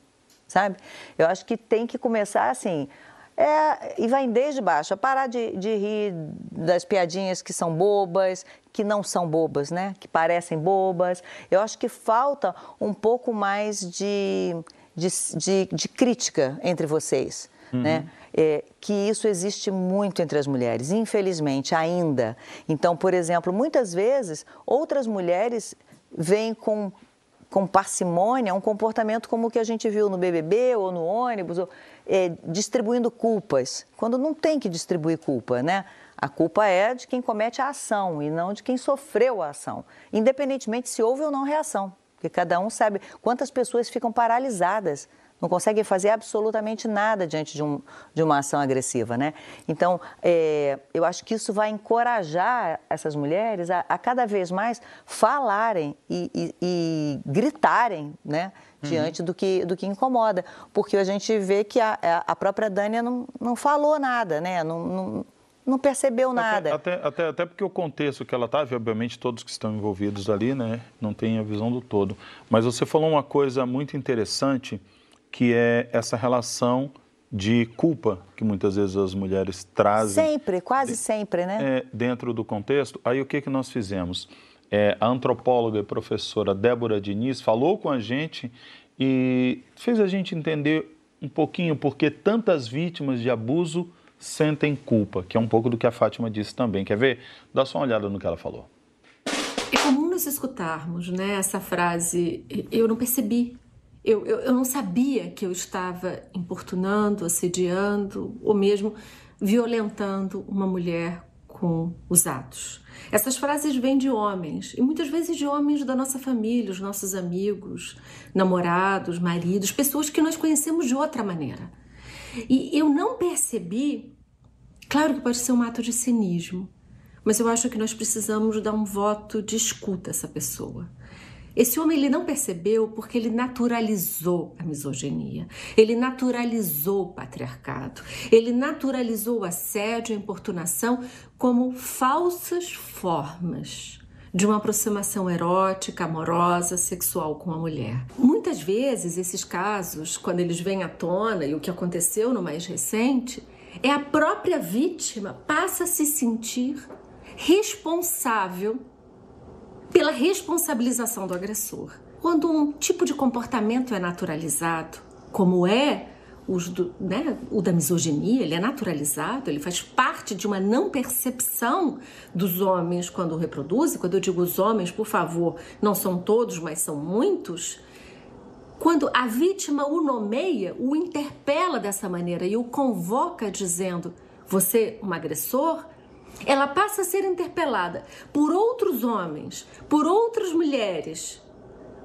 sabe? Eu acho que tem que começar assim. É, e vai desde baixo, a parar de, de rir das piadinhas que são bobas, que não são bobas, né? Que parecem bobas. Eu acho que falta um pouco mais de de, de, de crítica entre vocês, uhum. né? É, que isso existe muito entre as mulheres, infelizmente, ainda. Então, por exemplo, muitas vezes outras mulheres vêm com, com parcimônia um comportamento como o que a gente viu no BBB ou no ônibus, ou, é, distribuindo culpas, quando não tem que distribuir culpa, né? A culpa é de quem comete a ação e não de quem sofreu a ação, independentemente se houve ou não reação. Porque cada um sabe quantas pessoas ficam paralisadas, não conseguem fazer absolutamente nada diante de, um, de uma ação agressiva, né? Então, é, eu acho que isso vai encorajar essas mulheres a, a cada vez mais falarem e, e, e gritarem, né? Diante uhum. do, que, do que incomoda. Porque a gente vê que a, a própria Dânia não, não falou nada, né? Não, não, não percebeu nada. Até, até, até, até porque o contexto que ela estava, obviamente todos que estão envolvidos ali, né, não têm a visão do todo. Mas você falou uma coisa muito interessante, que é essa relação de culpa que muitas vezes as mulheres trazem. Sempre, quase de, sempre, né? É, dentro do contexto. Aí o que, que nós fizemos? É, a antropóloga e professora Débora Diniz falou com a gente e fez a gente entender um pouquinho porque tantas vítimas de abuso sentem culpa, que é um pouco do que a Fátima disse também. Quer ver? Dá só uma olhada no que ela falou. É comum nós escutarmos né, essa frase, eu não percebi, eu, eu, eu não sabia que eu estava importunando, assediando ou mesmo violentando uma mulher com os atos. Essas frases vêm de homens, e muitas vezes de homens da nossa família, os nossos amigos, namorados, maridos, pessoas que nós conhecemos de outra maneira. E eu não percebi, claro que pode ser um ato de cinismo, mas eu acho que nós precisamos dar um voto de escuta a essa pessoa. Esse homem ele não percebeu porque ele naturalizou a misoginia, ele naturalizou o patriarcado, ele naturalizou o assédio, a importunação como falsas formas de uma aproximação erótica, amorosa, sexual com a mulher. Muitas vezes, esses casos, quando eles vêm à tona, e o que aconteceu no mais recente, é a própria vítima passa a se sentir responsável pela responsabilização do agressor. Quando um tipo de comportamento é naturalizado, como é do, né, o da misoginia, ele é naturalizado, ele faz parte de uma não percepção dos homens quando reproduzem. Quando eu digo os homens, por favor, não são todos, mas são muitos. Quando a vítima o nomeia, o interpela dessa maneira e o convoca dizendo: Você, um agressor, ela passa a ser interpelada por outros homens, por outras mulheres,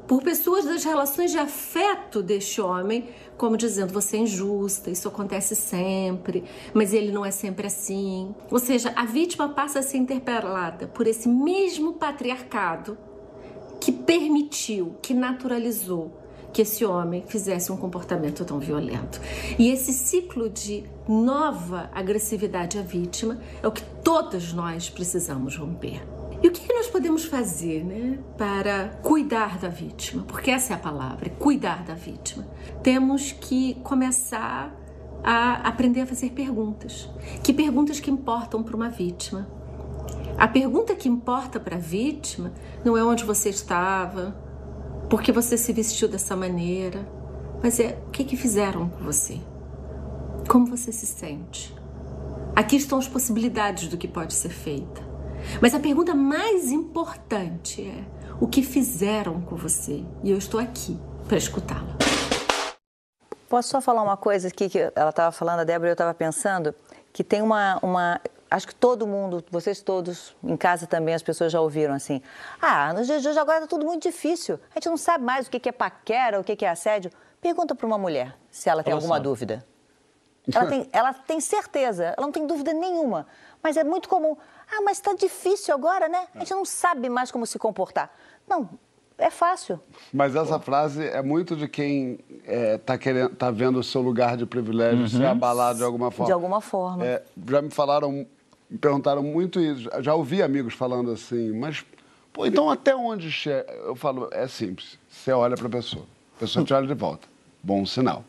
por pessoas das relações de afeto deste homem, como dizendo você é injusta, isso acontece sempre, mas ele não é sempre assim. Ou seja, a vítima passa a ser interpelada por esse mesmo patriarcado que permitiu, que naturalizou que esse homem fizesse um comportamento tão violento. E esse ciclo de nova agressividade à vítima é o que todos nós precisamos romper. E o que nós podemos fazer né, para cuidar da vítima? Porque essa é a palavra, cuidar da vítima. Temos que começar a aprender a fazer perguntas. Que perguntas que importam para uma vítima? A pergunta que importa para a vítima não é onde você estava, por que você se vestiu dessa maneira, mas é o que, que fizeram com você. Como você se sente? Aqui estão as possibilidades do que pode ser feita. Mas a pergunta mais importante é: o que fizeram com você? E eu estou aqui para escutá-la. Posso só falar uma coisa aqui que ela estava falando, a Débora, eu estava pensando que tem uma, uma. Acho que todo mundo, vocês todos, em casa também, as pessoas já ouviram assim. Ah, nos dias de hoje agora está tudo muito difícil. A gente não sabe mais o que é paquera, o que é assédio. Pergunta para uma mulher se ela tem alguma dúvida. Ela tem, ela tem certeza, ela não tem dúvida nenhuma. Mas é muito comum. Ah, mas está difícil agora, né? A gente não sabe mais como se comportar. Não, é fácil. Mas essa frase é muito de quem está é, tá querendo, tá vendo o seu lugar de privilégio uhum. ser abalado de alguma forma. De alguma forma. É, já me falaram, me perguntaram muito isso. Já ouvi amigos falando assim, mas, pô, então até onde chega? Eu falo, é simples. Você olha para a pessoa, a pessoa te olha de volta. Bom sinal.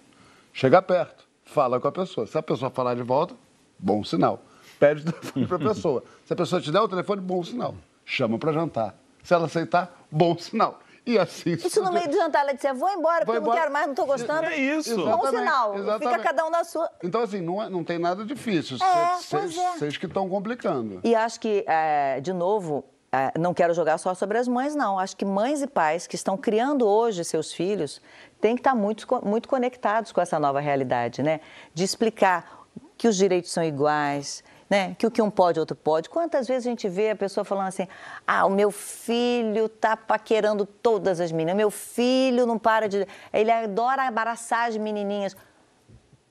Chega perto, fala com a pessoa. Se a pessoa falar de volta, bom sinal pede o telefone para a pessoa. Se a pessoa te der o telefone, bom sinal. Chama para jantar. Se ela aceitar, bom sinal. (laughs) E assim. Isso no meio do jantar, ela disse: vou embora, porque eu não quero mais, não estou gostando. É isso. Bom sinal. Exatamente. Fica cada um na sua. Então, assim, não, é, não tem nada difícil. É, vocês é. que estão complicando. E acho que, é, de novo, é, não quero jogar só sobre as mães, não. Acho que mães e pais que estão criando hoje seus filhos têm que estar muito, muito conectados com essa nova realidade, né? De explicar que os direitos são iguais, né? Que o que um pode, outro pode. Quantas vezes a gente vê a pessoa falando assim: ah, o meu filho tá paquerando todas as meninas, meu filho não para de. Ele adora abraçar as menininhas.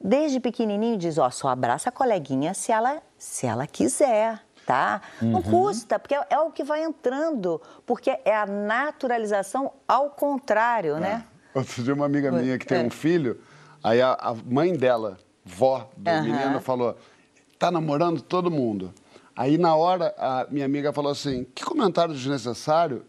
Desde pequenininho diz: ó, só abraça a coleguinha se ela, se ela quiser. Tá? Uhum. Não custa, porque é, é, o que vai entrando, porque é a naturalização ao contrário, né? É. Outro dia, uma amiga minha que tem é. um filho, aí a, a, mãe dela, vó do uhum. menino, falou: tá namorando todo mundo. Aí, na hora, a minha amiga falou assim: que comentário desnecessário.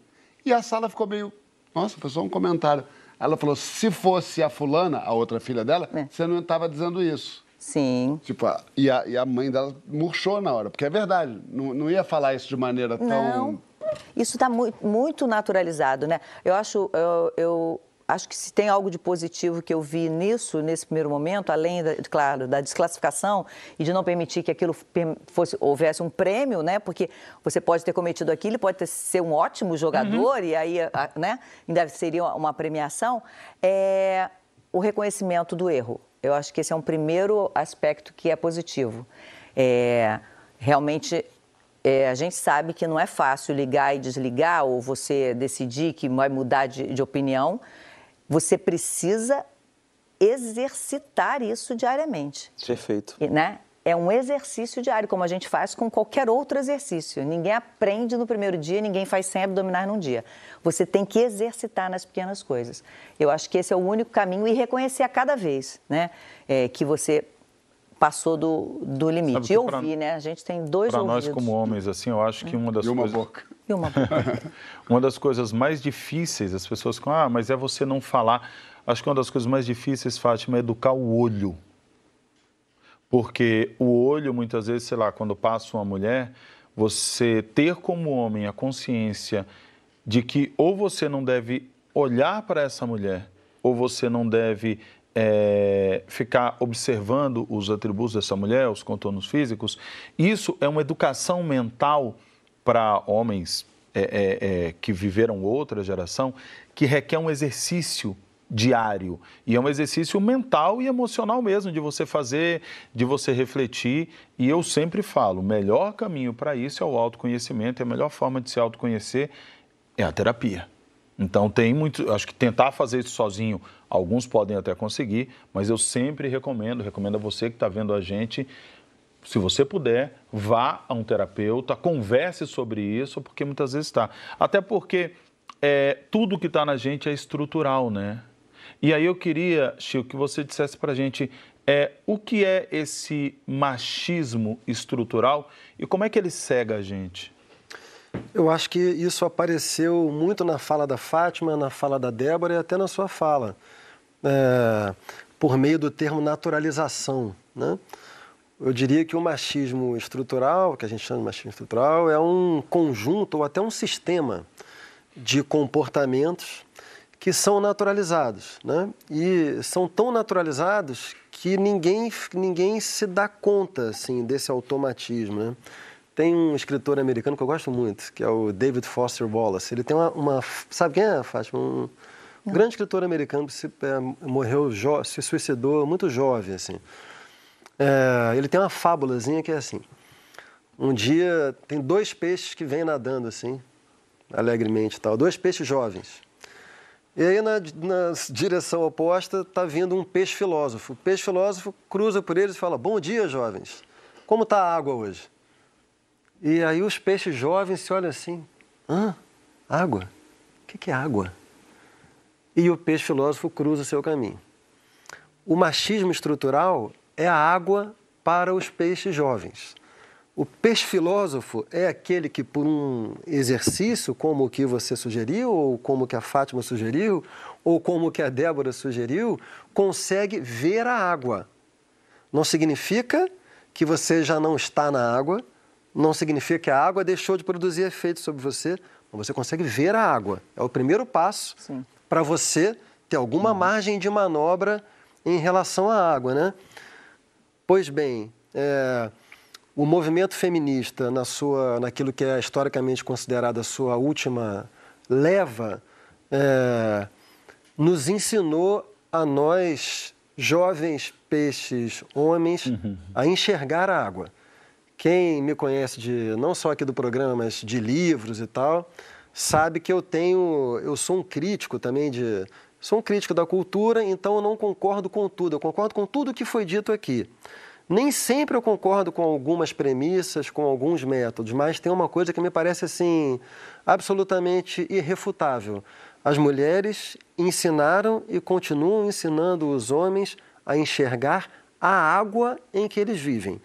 E a sala ficou meio. Nossa, foi só um comentário. Ela falou: se fosse a fulana, a outra filha dela, é. você não estava dizendo isso. Sim. Tipo, e a, e a mãe dela murchou na hora, porque é verdade, não, não ia falar isso de maneira tão. Não. Isso está muito, muito naturalizado, né? Eu acho, eu, eu acho que se tem algo de positivo que eu vi nisso, nesse primeiro momento, além, da, claro, da desclassificação e de não permitir que aquilo fosse, houvesse um prêmio, né? Porque você pode ter cometido aquilo, pode ter, ser um ótimo jogador uhum. e aí, né? Ainda seria uma premiação. É o reconhecimento do erro. Eu acho que esse é um primeiro aspecto que é positivo. É, realmente é, a gente sabe que não é fácil ligar e desligar ou você decidir que vai mudar de, de opinião. Você precisa exercitar isso diariamente. Perfeito. E, né? É um exercício diário, como a gente faz com qualquer outro exercício. Ninguém aprende no primeiro dia, ninguém faz 100 abdominais num dia. Você tem que exercitar nas pequenas coisas. Eu acho que esse é o único caminho e reconhecer a cada vez, né? É, que você passou do, do limite. E ouvir, pra, né? A gente tem dois Para nós, como homens, assim, eu acho que uma das e uma coisas... boca. E uma boca. (laughs) uma das coisas mais difíceis, as pessoas falam, ah, mas é você não falar. Acho que uma das coisas mais difíceis, Fátima, é educar o olho. Porque o olho, muitas vezes, sei lá, quando passa uma mulher, você ter como homem a consciência de que ou você não deve olhar para essa mulher, ou você não deve é, ficar observando os atributos dessa mulher, os contornos físicos, isso é uma educação mental para homens é, é, é, que viveram outra geração, que requer um exercício diário. E é um exercício mental e emocional mesmo, de você fazer, de você refletir. E eu sempre falo: o melhor caminho para isso é o autoconhecimento, e a melhor forma de se autoconhecer é a terapia. Então tem muito, acho que tentar fazer isso sozinho, alguns podem até conseguir, mas eu sempre recomendo, recomendo a você que está vendo a gente, se você puder, vá a um terapeuta, converse sobre isso, porque muitas vezes está. Até porque é, tudo que está na gente é estrutural, né? E aí eu queria, Chico, que você dissesse para a gente é, o que é esse machismo estrutural e como é que ele cega a gente? Eu acho que isso apareceu muito na fala da Fátima, na fala da Débora e até na sua fala, é, por meio do termo naturalização. Né? Eu diria que o machismo estrutural, que a gente chama de machismo estrutural, é um conjunto ou até um sistema de comportamentos que são naturalizados. Né? E são tão naturalizados que ninguém, ninguém se dá conta assim, desse automatismo. Né? Tem um escritor americano que eu gosto muito, que é o David Foster Wallace. Ele tem uma. uma sabe quem é, Fátima? Um, um grande escritor americano que se, é, morreu, se suicidou muito jovem, assim. É, ele tem uma fábulazinha que é assim. Um dia tem dois peixes que vêm nadando assim, alegremente tal, dois peixes jovens. E aí na, na direção oposta está vindo um peixe filósofo. O peixe filósofo cruza por eles e fala: Bom dia, jovens. Como está a água hoje? E aí os peixes jovens se olham assim: Hã? Água? O que é água? E o peixe filósofo cruza o seu caminho. O machismo estrutural é a água para os peixes jovens. O peixe filósofo é aquele que, por um exercício, como o que você sugeriu, ou como que a Fátima sugeriu, ou como que a Débora sugeriu, consegue ver a água. Não significa que você já não está na água, não significa que a água deixou de produzir efeito sobre você, mas você consegue ver a água. É o primeiro passo para você ter alguma uhum. margem de manobra em relação à água, né? Pois bem, é, o movimento feminista, na sua, naquilo que é historicamente considerada a sua última leva, é, nos ensinou a nós, jovens peixes homens, uhum. a enxergar a água. Quem me conhece de não só aqui do programa, mas de livros e tal, sabe que eu tenho, eu sou um crítico também de, sou um crítico da cultura, então eu não concordo com tudo. Eu concordo com tudo que foi dito aqui. Nem sempre eu concordo com algumas premissas, com alguns métodos, mas tem uma coisa que me parece assim absolutamente irrefutável. As mulheres ensinaram e continuam ensinando os homens a enxergar a água em que eles vivem.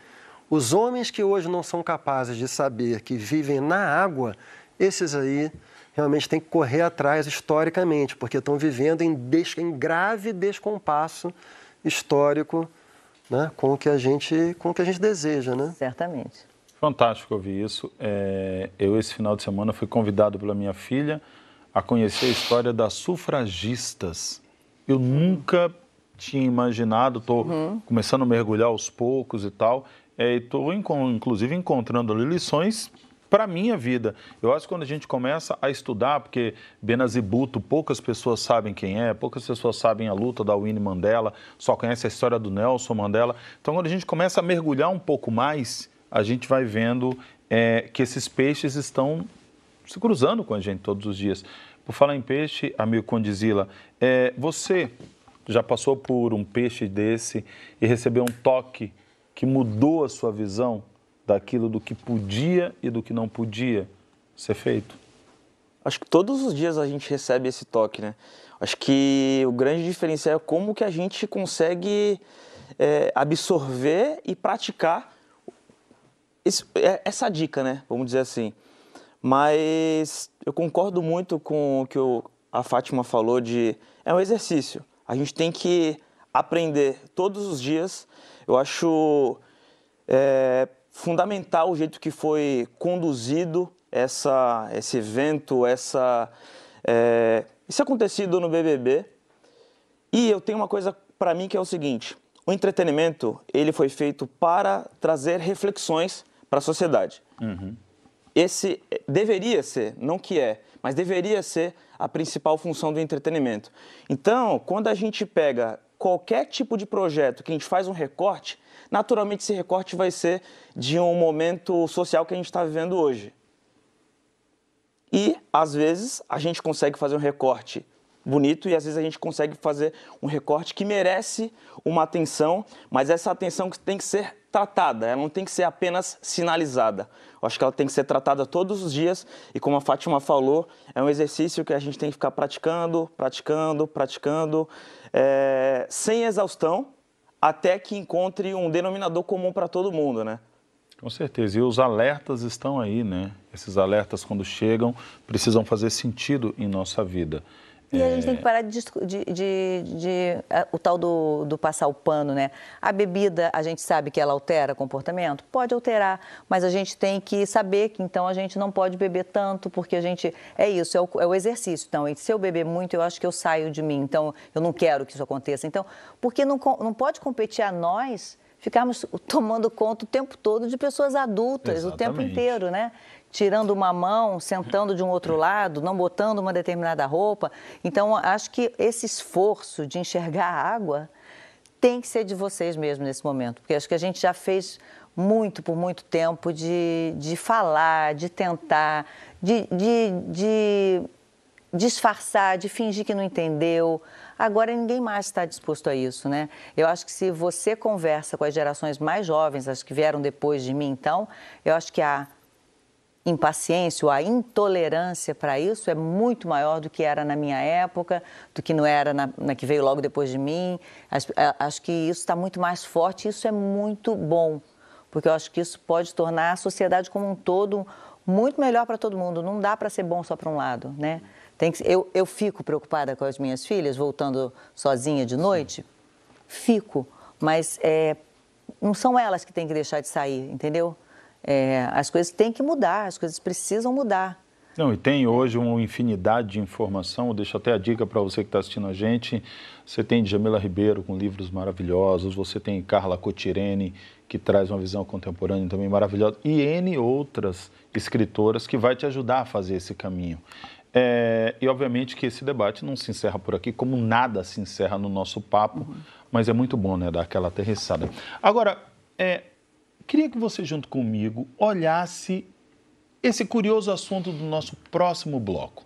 Os homens que hoje não são capazes de saber que vivem na água, esses aí realmente têm que correr atrás historicamente, porque estão vivendo em, des... em grave descompasso histórico né, com, o que a gente, com o que a gente deseja. Né? Certamente. Fantástico ouvir isso. É, eu, esse final de semana, fui convidado pela minha filha a conhecer a história das sufragistas. Eu nunca tinha imaginado, estou uhum. começando a mergulhar aos poucos e tal. É, Estou, inclusive, encontrando ali lições para a minha vida. Eu acho que quando a gente começa a estudar, porque Benazir Bhutto, poucas pessoas sabem quem é, poucas pessoas sabem a luta da Winnie Mandela, só conhece a história do Nelson Mandela. Então, quando a gente começa a mergulhar um pouco mais, a gente vai vendo é, que esses peixes estão se cruzando com a gente todos os dias. Por falar em peixe, amigo Condizila, é, você já passou por um peixe desse e recebeu um toque que mudou a sua visão daquilo do que podia e do que não podia ser feito? Acho que todos os dias a gente recebe esse toque, né? Acho que o grande diferencial é como que a gente consegue é, absorver e praticar esse, é, essa dica, né? Vamos dizer assim. Mas eu concordo muito com o que o, a Fátima falou de é um exercício. A gente tem que aprender todos os dias. Eu acho é, fundamental o jeito que foi conduzido essa, esse evento, essa, é, isso acontecido no BBB. E eu tenho uma coisa para mim que é o seguinte: o entretenimento ele foi feito para trazer reflexões para a sociedade. Uhum. Esse deveria ser, não que é, mas deveria ser a principal função do entretenimento. Então, quando a gente pega qualquer tipo de projeto que a gente faz um recorte, naturalmente esse recorte vai ser de um momento social que a gente está vivendo hoje. E, às vezes, a gente consegue fazer um recorte bonito e às vezes a gente consegue fazer um recorte que merece uma atenção, mas essa atenção tem que ser tratada, ela não tem que ser apenas sinalizada. Eu acho que ela tem que ser tratada todos os dias e como a Fátima falou, é um exercício que a gente tem que ficar praticando, praticando, praticando, é, sem exaustão, até que encontre um denominador comum para todo mundo, né? Com certeza. E os alertas estão aí, né? Esses alertas, quando chegam, precisam fazer sentido em nossa vida. E a gente tem que parar de, de, de, de o tal do, do, passar o pano, né? A bebida, a gente sabe que ela altera comportamento? Pode alterar, mas a gente tem que saber que então a gente não pode beber tanto, porque a gente. É isso, é o, é o exercício. Então, se eu beber muito, eu acho que eu saio de mim. Então, eu não quero que isso aconteça. Então, porque não, não pode competir a nós ficarmos tomando conta o tempo todo de pessoas adultas, Exatamente. o tempo inteiro, né? Tirando uma mão, sentando de um outro lado, não botando uma determinada roupa. Então, acho que esse esforço de enxergar a água tem que ser de vocês mesmo nesse momento, porque acho que a gente já fez muito por muito tempo de, de falar, de tentar, de, de, de disfarçar, de fingir que não entendeu. Agora ninguém mais está disposto a isso, né? Eu acho que se você conversa com as gerações mais jovens, as que vieram depois de mim, então, eu acho que há impaciência ou a intolerância para isso é muito maior do que era na minha época, do que não era na, na que veio logo depois de mim. Acho, acho que isso está muito mais forte e isso é muito bom, porque eu acho que isso pode tornar a sociedade como um todo muito melhor para todo mundo. Não dá para ser bom só para um lado, né? Tem que, eu, eu fico preocupada com as minhas filhas, voltando sozinha de noite, fico, mas é, não são elas que têm que deixar de sair, entendeu? É, as coisas têm que mudar, as coisas precisam mudar. Não, e tem hoje uma infinidade de informação. Deixa até a dica para você que está assistindo a gente. Você tem Jamila Ribeiro com livros maravilhosos, você tem Carla Cotirene, que traz uma visão contemporânea também maravilhosa, e N outras escritoras que vai te ajudar a fazer esse caminho. É, e obviamente que esse debate não se encerra por aqui, como nada se encerra no nosso papo, uhum. mas é muito bom né, dar aquela aterrissada. Agora, é, Queria que você, junto comigo, olhasse esse curioso assunto do nosso próximo bloco.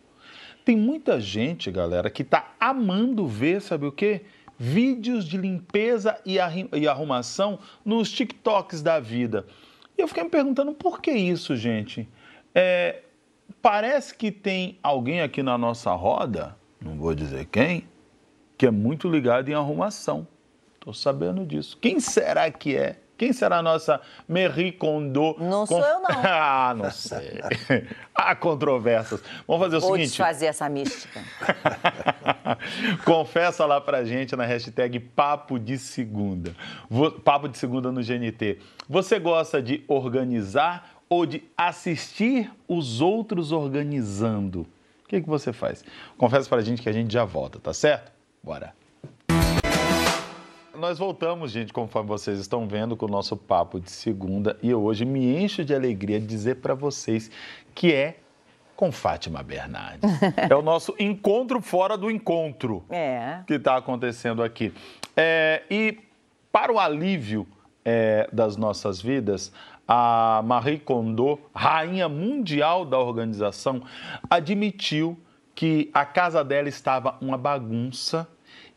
Tem muita gente, galera, que está amando ver, sabe o quê? Vídeos de limpeza e arrumação nos TikToks da vida. E eu fiquei me perguntando por que isso, gente? É, parece que tem alguém aqui na nossa roda, não vou dizer quem, que é muito ligado em arrumação. Estou sabendo disso. Quem será que é? Quem será a nossa Marie Kondo? Não sou eu, não. (laughs) ah, não sei. (laughs) Há controvérsias. Vamos fazer o Vou seguinte. desfazer essa mística. (laughs) Confessa lá pra gente na hashtag Papo de Segunda. Papo de Segunda no GNT. Você gosta de organizar ou de assistir os outros organizando? O que, que você faz? Confessa pra gente que a gente já volta, tá certo? Bora nós voltamos, gente, conforme vocês estão vendo, com o nosso papo de segunda. E hoje me encho de alegria dizer para vocês que é com Fátima Bernardes. (laughs) é o nosso encontro fora do encontro é. que está acontecendo aqui. É, e para o alívio é, das nossas vidas, a Marie Kondo, rainha mundial da organização, admitiu que a casa dela estava uma bagunça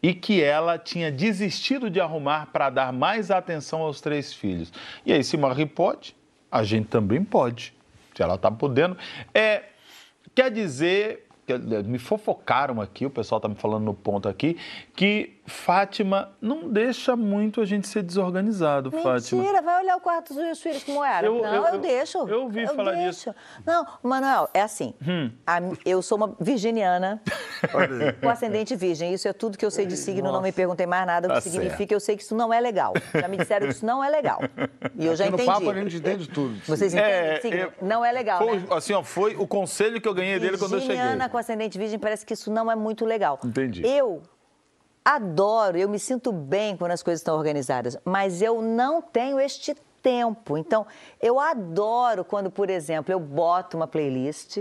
e que ela tinha desistido de arrumar para dar mais atenção aos três filhos. E aí, se Marie pode, a gente também pode, se ela está podendo. É, quer dizer, me fofocaram aqui, o pessoal está me falando no ponto aqui, que Fátima não deixa muito a gente ser desorganizado, Fátima. Mentira, vai olhar o quarto dos filhos como era. Eu- não, eu- eu, eu- deixo. eu ouvi falar deixo. disso. Hum. Não, Manuel, é assim. a- eu sou uma virginiana (laughs) com ascendente virgem. Isso é tudo que eu sei de signo, não me perguntei mais nada o Tá que significa. Eu sei que isso não é legal. Já me disseram que isso não é legal. E eu já Aqui no entendi. papo a gente entende tudo. Vocês entendem É, signo? eu- Não é legal, Foi, né? assim, ó, foi o conselho que eu ganhei dele quando eu cheguei. Virginiana com ascendente virgem, parece que isso não é muito legal. Entendi. Eu adoro, eu me sinto bem quando as coisas estão organizadas, mas eu não tenho este tempo. Então, eu adoro quando, por exemplo, eu boto uma playlist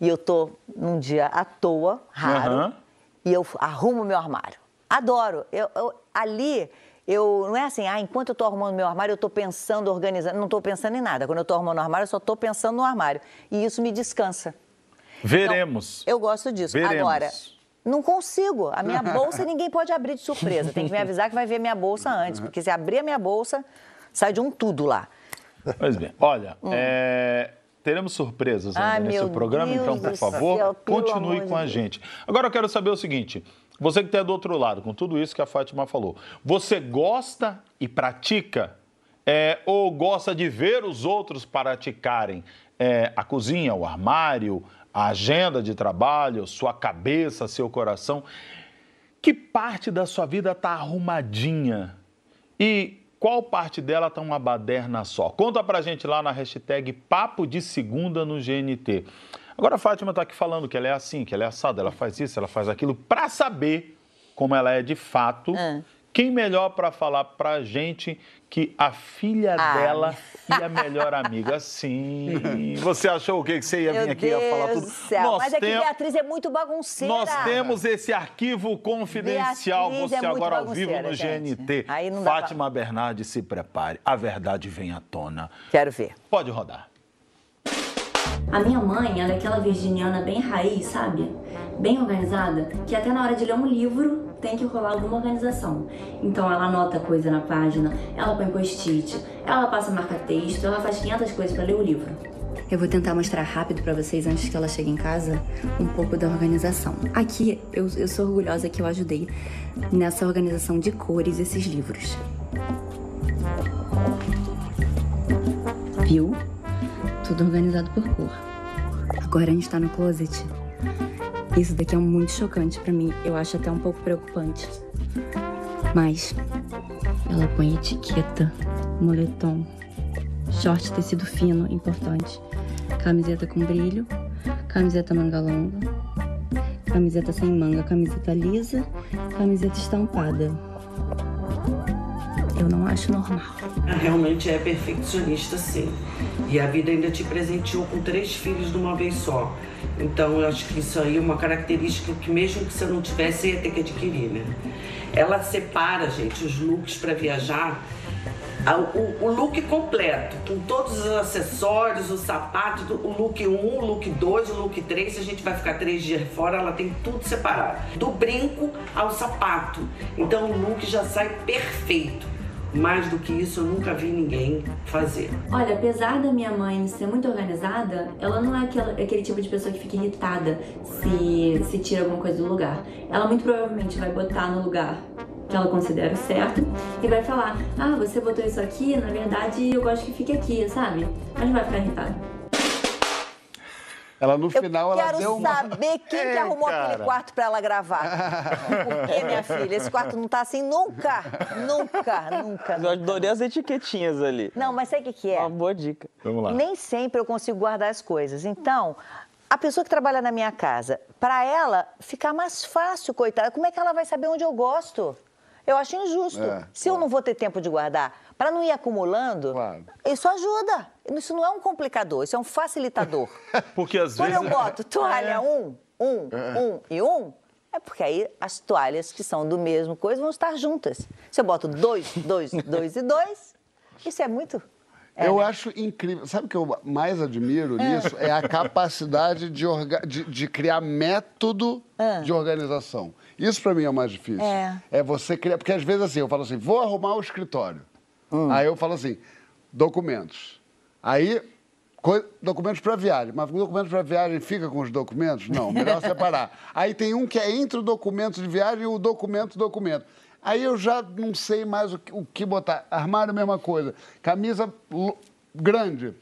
e eu tô num dia à toa, raro, Aham. e eu arrumo meu armário. Adoro. Eu, eu- ali, eu não é assim, ah, enquanto eu estou arrumando meu armário, eu estou pensando, organizando. Não estou pensando em nada. Quando eu estou arrumando o armário, eu só estou pensando no armário. E isso me descansa. Veremos. Então, eu gosto disso. Veremos. Agora, não consigo. A minha (laughs) bolsa ninguém pode abrir de surpresa. Tem que me avisar que vai ver minha bolsa antes. Porque se abrir a minha bolsa, sai de um tudo lá. Pois bem, olha, é, teremos surpresas ainda Hum. Ai, nesse programa, Deus então, por favor, céu, continue com de a gente. Agora eu quero saber o seguinte: você que está do outro lado, com tudo isso que a Fátima falou, você gosta e pratica? É, ou gosta de ver os outros praticarem é, a cozinha, o armário, a agenda de trabalho, sua cabeça, seu coração? Que parte da sua vida está arrumadinha? E qual parte dela está uma baderna só? Conta pra gente lá na hashtag Papo de Segunda no GNT. Agora a Fátima está aqui falando que ela é assim, que ela é assada, ela faz isso, ela faz aquilo, para saber como ela é de fato. Ah. Quem melhor para falar pra gente que a filha Ah. dela e a melhor amiga? Sim. (laughs) Você achou o quê? Que você ia vir Meu aqui e ia falar Deus tudo? do céu. Nós Mas é que tem- Beatriz é muito bagunceira. nós temos esse arquivo confidencial. Beatriz Você é agora ao vivo no gente. GNT. Aí não dá pra- Fátima Bernardes, se prepare. A verdade vem à tona. Quero ver. Pode rodar. A minha mãe, ela é aquela virginiana bem raiz, sabe? Bem organizada, que até na hora de ler um livro tem que rolar alguma organização. Então ela anota coisa na página, ela põe post-it, ela passa marca-texto, ela faz 500 coisas para ler o livro. Eu vou tentar mostrar rápido pra vocês, antes que ela chegue em casa, um pouco da organização. Aqui, eu, eu sou orgulhosa que eu ajudei nessa organização de cores esses livros. Viu? Tudo organizado por cor. Agora a gente tá no closet. Isso daqui é muito chocante pra mim. Eu acho até um pouco preocupante. Mas ela põe etiqueta, moletom, short tecido fino, importante. Camiseta com brilho, camiseta manga longa, camiseta sem manga, camiseta lisa, camiseta estampada. Eu não acho normal. Realmente é perfeccionista, sim. E a vida ainda te presenteou com três filhos de uma vez só. Então eu acho que isso aí é uma característica que mesmo que você não tivesse, ia ter que adquirir, né? Ela separa, gente, os looks para viajar. a- O, o look completo, com todos os acessórios, o sapato, o look 1, o look 2, o look 3. Se a gente vai ficar três dias fora, ela tem tudo separado. Do brinco ao sapato. Então o look já sai perfeito. Mais do que isso, eu nunca vi ninguém fazer. Olha, apesar da minha mãe ser muito organizada, ela não é aquela- aquele tipo de pessoa que fica irritada se, se tira alguma coisa do lugar. Ela muito provavelmente vai botar no lugar que ela considera certo e vai falar: Ah, você botou isso aqui, na verdade eu gosto que fique aqui, sabe? Mas não vai ficar irritada. Ela no Eu final ela quero deu uma. saber quem que Ei, arrumou cara. aquele quarto pra ela gravar. (laughs) Por quê, minha filha? Esse quarto não tá assim nunca. Nunca, nunca. Eu adorei as etiquetinhas ali. Não, mas sabe o que, que é? Uma boa dica. Vamos lá. Nem sempre eu consigo guardar as coisas. Então, a pessoa que trabalha na minha casa, para ela ficar mais fácil, coitada, como é que ela vai saber onde eu gosto? Eu acho injusto. É, Se eu não vou ter tempo de guardar, para não ir acumulando, Claro. isso ajuda. Isso não é um complicador, isso é um facilitador. (laughs) Porque às Quando vezes. eu boto toalha um, um, um e um, é porque aí as toalhas que são do mesmo coisa vão estar juntas. Se eu boto dois, dois, (laughs) dois e dois, isso é muito. é, eu né? acho incrível. Sabe o que eu mais admiro nisso? É a capacidade de, orga- de- de criar método de organização. Isso para mim é o mais difícil. É. você criar. Porque às vezes assim, eu falo assim, vou arrumar o escritório. Aí eu falo assim, documentos. Aí Documentos para viagem. Mas documentos para viagem fica com os documentos? Não, melhor (laughs) separar. Aí tem um que é entre o documento de viagem e o documento documento. Aí eu já não sei mais o que, o que botar. Armário, mesma coisa. Camisa grande.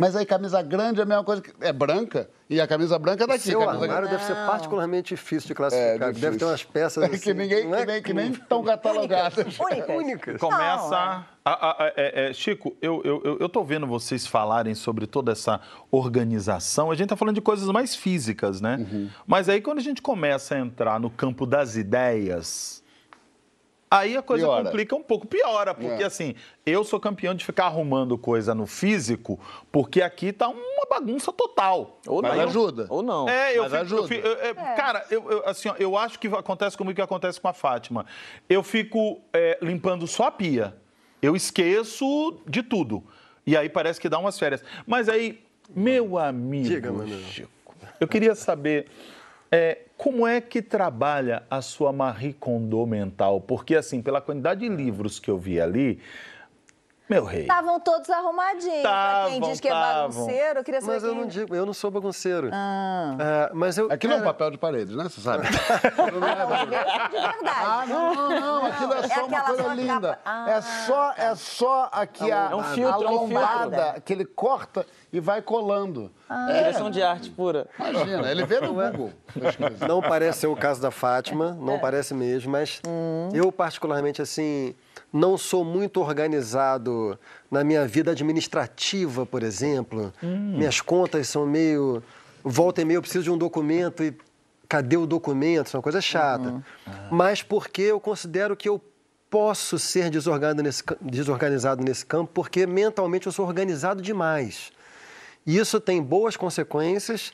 Mas aí camisa grande é a mesma coisa que. É branca e a camisa branca é daqui. Seu camisa armário deve ser particularmente difícil de É, classificar. deve difícil. ter umas peças (laughs) assim. que ninguém, não é que nem, que nem estão catalogadas. (laughs) Únicas. únicas. Começa. Não, é. a- a- é- é, Chico, eu, eu, eu, eu tô vendo vocês falarem sobre toda essa organização. A gente tá falando de coisas mais físicas, né? Uhum. Mas aí quando a gente começa a entrar no campo das ideias. Aí a coisa Piora. complica um pouco, piora, porque É. assim, eu sou campeão de ficar arrumando coisa no físico, porque aqui tá uma bagunça total. Ou Mas não. ajuda. Ou não. É, eu Mas fico, eu ajuda. fico- eu- é, Cara, eu, eu, assim, ó, eu acho que acontece comigo o que acontece com a Fátima. Eu fico é, limpando só a pia. Eu esqueço de tudo. E aí parece que dá umas férias. Mas aí, meu amigo Diga. Chico, eu queria saber é, como é que trabalha a sua Marie Kondo mental? Porque, assim, pela quantidade de livros que eu vi ali, meu rei. Estavam todos arrumadinhos. pra quem Tavam, diz que é tavam. bagunceiro, eu queria saber Mas eu quem... não digo, eu não sou bagunceiro. Ah. É, mas eu. Aquilo é um cara, papel de parede, né? Você sabe? De (laughs) (laughs) verdade. Ah, não, não, não. Aquilo é É só uma aquela coisa linda. capa- Ah, É só, é só aqui a, É um filtro, a é um lombada que ele corta e vai colando. Direção de arte pura. Imagina, ele vê no Google. Não parece ser o caso da Fátima, não parece mesmo, mas eu, particularmente, assim, não sou muito organizado na minha vida administrativa, por exemplo. Minhas contas são meio. Volta e meia, eu preciso de um documento e cadê o documento? Isso é uma coisa chata. Mas porque eu considero que eu posso ser desorganizado nesse, desorganizado nesse campo, porque mentalmente eu sou organizado demais. E isso tem boas consequências.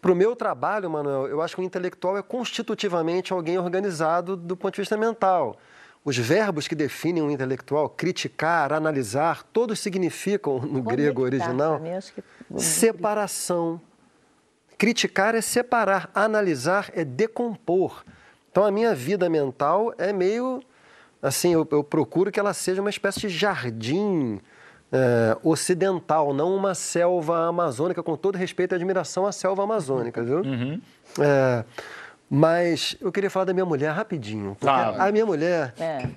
Para o meu trabalho, Manuel, eu acho que o intelectual é constitutivamente alguém organizado do ponto de vista mental. Os verbos que definem o intelectual, criticar, analisar, todos significam, no grego original, que- separação. Criticar é separar, analisar é decompor. Então a minha vida mental é meio assim, eu, eu procuro que ela seja uma espécie de jardim eh, ocidental, não uma selva amazônica, com todo respeito e admiração à selva amazônica, viu? Eh, mas eu queria falar da minha mulher rapidinho. Porque Ah. a minha mulher É.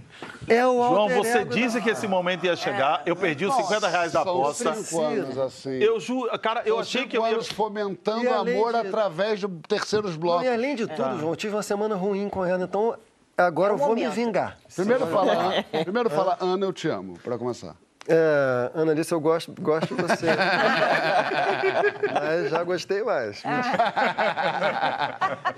é o João, alter você ego disse que esse momento ia chegar. Eu perdi os 50 reais da aposta. anos assim. Eu juro, cara, eu São achei que eu ia. fomentando amor de- através de terceiros Não, blocos. e além de tudo, João, eu tive uma semana ruim com ela, então agora É eu vou me momento. vingar. Primeiro fala, (laughs) primeiro fala, Ana, eu te amo, para começar. É, Ana Alice, eu gosto, gosto de você. (laughs) Mas já gostei mais.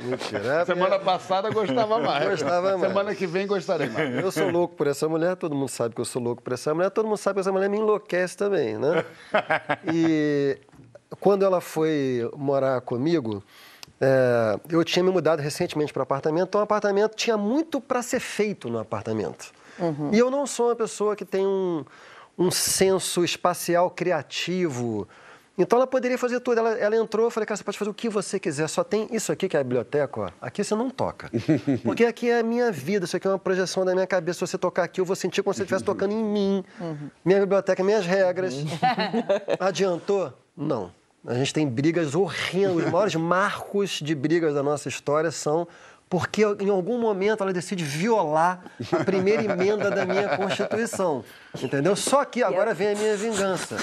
Mentira. É, Semana passada gostava mais. Gostava mais. Semana que vem gostarei mais. Eu sou louco por essa mulher, todo mundo sabe que eu sou louco por essa mulher, todo mundo sabe que essa mulher me enlouquece também, né? (laughs) E quando ela foi morar comigo, é, eu tinha me mudado recentemente para apartamento, então o apartamento tinha muito para ser feito no apartamento. E eu não sou uma pessoa que tem um, um senso espacial criativo. Então ela poderia fazer tudo. Ela, ela entrou, eu falei, cara, você pode fazer o que você quiser, só tem isso aqui que é a biblioteca, ó. Aqui você não toca. (laughs) Porque aqui é a minha vida, isso aqui é uma projeção da minha cabeça. Se você tocar aqui, eu vou sentir como se você estivesse tocando em mim. Minha biblioteca, minhas regras. (laughs) Adiantou? Não. A gente tem brigas horrendas. Os maiores (laughs) marcos de brigas da nossa história são porque em algum momento ela decide violar a primeira emenda da minha Constituição. Entendeu? Só que agora vem a minha vingança.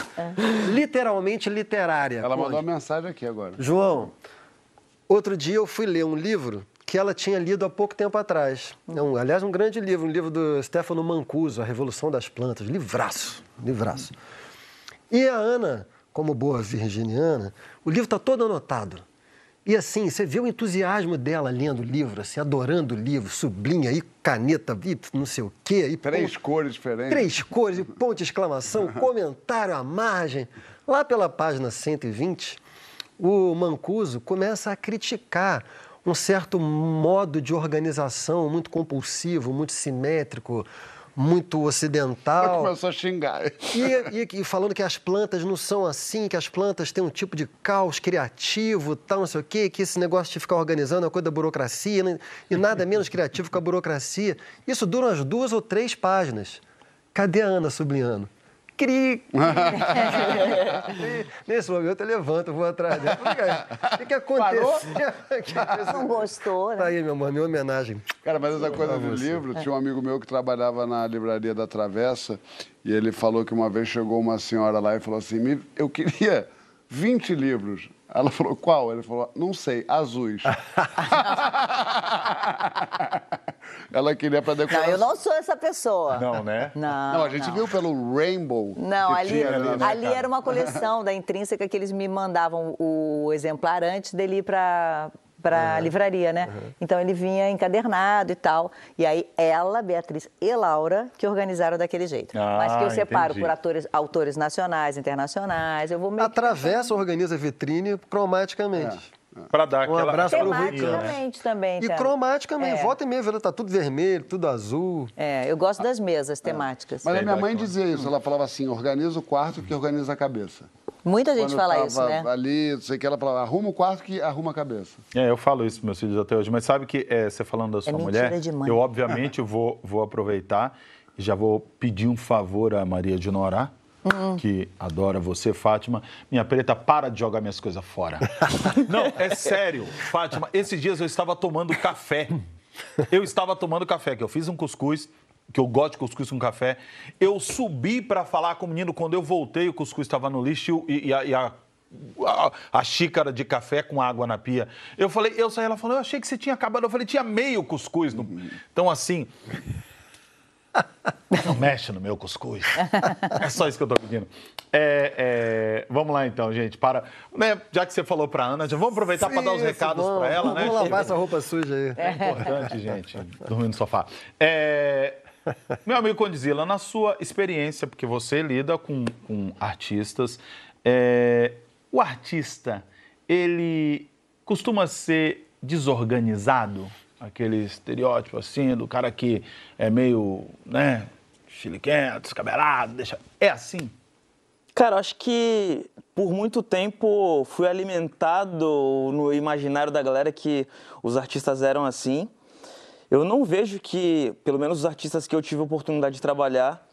Literalmente literária. Ela mandou uma mensagem aqui agora. João, outro dia eu fui ler um livro que ela tinha lido há pouco tempo atrás. É um, aliás, um grande livro, um livro do Stefano Mancuso, A Revolução das Plantas. Livraço, livraço. E a Ana, como boa virginiana, o livro está todo anotado. E assim, você vê o entusiasmo dela lendo o livro, assim, adorando o livro, sublinha aí, caneta, e não sei o quê. E Três ponto- cores diferentes. Três cores, e ponto de exclamação, comentário à margem. Lá pela página 120, o Mancuso começa a criticar um certo modo de organização muito compulsivo, muito simétrico, muito Ela ocidental. começou a xingar. E, e- e falando que as plantas não são assim, que as plantas têm um tipo de caos criativo, tal, não sei o quê, que esse negócio de ficar organizando é coisa da burocracia, né? e nada menos criativo que a burocracia. Isso dura umas duas ou três páginas. Cadê a Ana sublinhando? Cri. (laughs) Nesse momento eu levanto, vou atrás dela. (laughs) O que, que aconteceu? Não gostou, né? Tá aí, meu amor, minha homenagem. Cara, mas essa coisa do livro, tinha um amigo meu que trabalhava na livraria da Travessa e ele falou que uma vez chegou uma senhora lá e falou assim: "Me- eu queria 20 livros. Ela falou, qual? Ele falou, não sei, azuis. (laughs) Ela queria para Não, decorar. eu não sou essa pessoa. Não, né? Não, Não, a gente não. viu pelo Rainbow. Não, ali, tinha ali, né, ali era uma coleção da Intrínseca que eles me mandavam o exemplar antes dele ir para para a livraria, né? Então ele vinha encadernado e tal. E aí ela, Beatriz e Laura que organizaram daquele jeito. Mas que eu Ah, separo entendi. por atores, autores nacionais, internacionais. Eu vou meio A que Travessa organiza vitrine cromaticamente. Para dar Um aquela. abraço pro aquela Rui né? também. E cromaticamente, É. volta e meia, tá tudo vermelho, tudo azul. É, eu gosto das mesas temáticas. Mas a minha mãe dizia isso, ela falava assim, organiza o quarto que organiza a cabeça. Muita gente Quando fala eu isso, né? ali, não sei o que, ela falava, arruma o quarto que arruma a cabeça. É, eu falo isso para meus filhos até hoje, mas sabe que é, você falando da sua mentira mulher, de mãe. eu obviamente (laughs) vou, vou aproveitar e já vou pedir um favor à Maria de Norá, Hum. que adora você, Fátima. Minha preta, para de jogar minhas coisas fora. (laughs) Não, é sério, Fátima. Esses dias eu estava tomando café. Eu estava tomando café, que eu fiz um cuscuz, que eu gosto de cuscuz com café. Eu subi para falar com o menino, quando eu voltei, o cuscuz estava no lixo e, e a- e a a, a xícara de café com água na pia. Eu falei, eu saí, ela falou, eu achei que você tinha acabado. Eu falei, tinha meio cuscuz. No... Então, assim. (laughs) Não mexe no meu cuscuz. É só isso que eu tô pedindo. É, é, vamos lá então, gente. Para, né, já que você falou para Ana, já vamos aproveitar para dar os recados vamos, para ela, né? Vamos lavar essa roupa suja aí. É importante, gente, dormir no sofá. É, (laughs) meu amigo Condizila, na sua experiência, porque você lida com, com artistas, é, o artista, ele costuma ser desorganizado? Aquele estereótipo assim, do cara que é meio, né, chiliquento, descabelado, deixa... É assim? Cara, acho que por muito tempo fui alimentado no imaginário da galera que os artistas eram assim. Eu não vejo que, pelo menos os artistas que eu tive a oportunidade de trabalhar,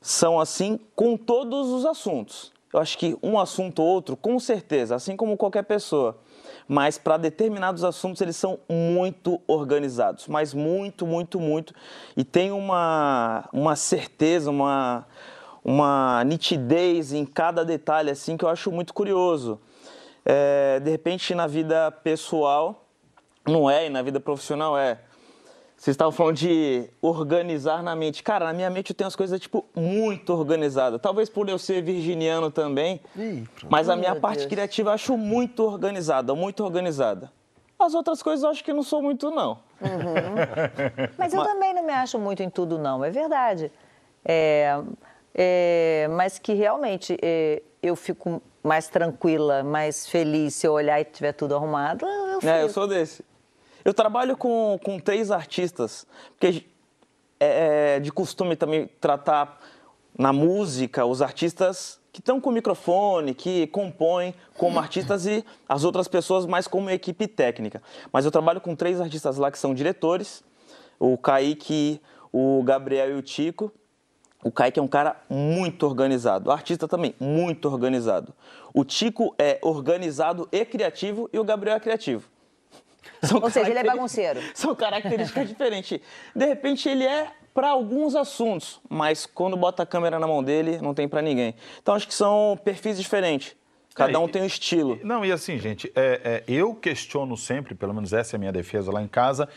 são assim com todos os assuntos. Eu acho que um assunto ou outro, com certeza, assim como qualquer pessoa. Mas para determinados assuntos eles são muito organizados, mas muito, muito, muito. E tem uma, uma certeza, uma, uma nitidez em cada detalhe assim que eu acho muito curioso. É, de repente na vida pessoal não é e na vida profissional é. Vocês estavam falando de organizar na mente. Cara, na minha mente eu tenho as coisas, tipo, muito organizadas. Talvez por eu ser virginiano também. Ih, mas a minha parte Deus. criativa eu acho muito organizada, muito organizada. As outras coisas eu acho que não sou muito, não. (laughs) Mas eu também não me acho muito em tudo, não, é verdade. É, é, mas que realmente é, eu fico mais tranquila, mais feliz se eu olhar e tiver tudo arrumado. Eu fico. É, eu sou desse. Eu trabalho com, com três artistas, porque é, é de costume também tratar na música os artistas que estão com microfone, que compõem como artistas e as outras pessoas mais como equipe técnica. Mas eu trabalho com três artistas lá que são diretores, o Kaique, o Gabriel e o Tico. O Kaique é um cara muito organizado, o artista também, muito organizado. O Tico é organizado e criativo e o Gabriel é criativo. São Ou seja, ele é bagunceiro. (laughs) São características diferentes. De repente, ele é para alguns assuntos, mas quando bota a câmera na mão dele, não tem para ninguém. Então, acho que são perfis diferentes. Cada É, um tem um estilo. Não, e assim, gente, é, é, eu questiono sempre, pelo menos essa é a minha defesa lá em casa,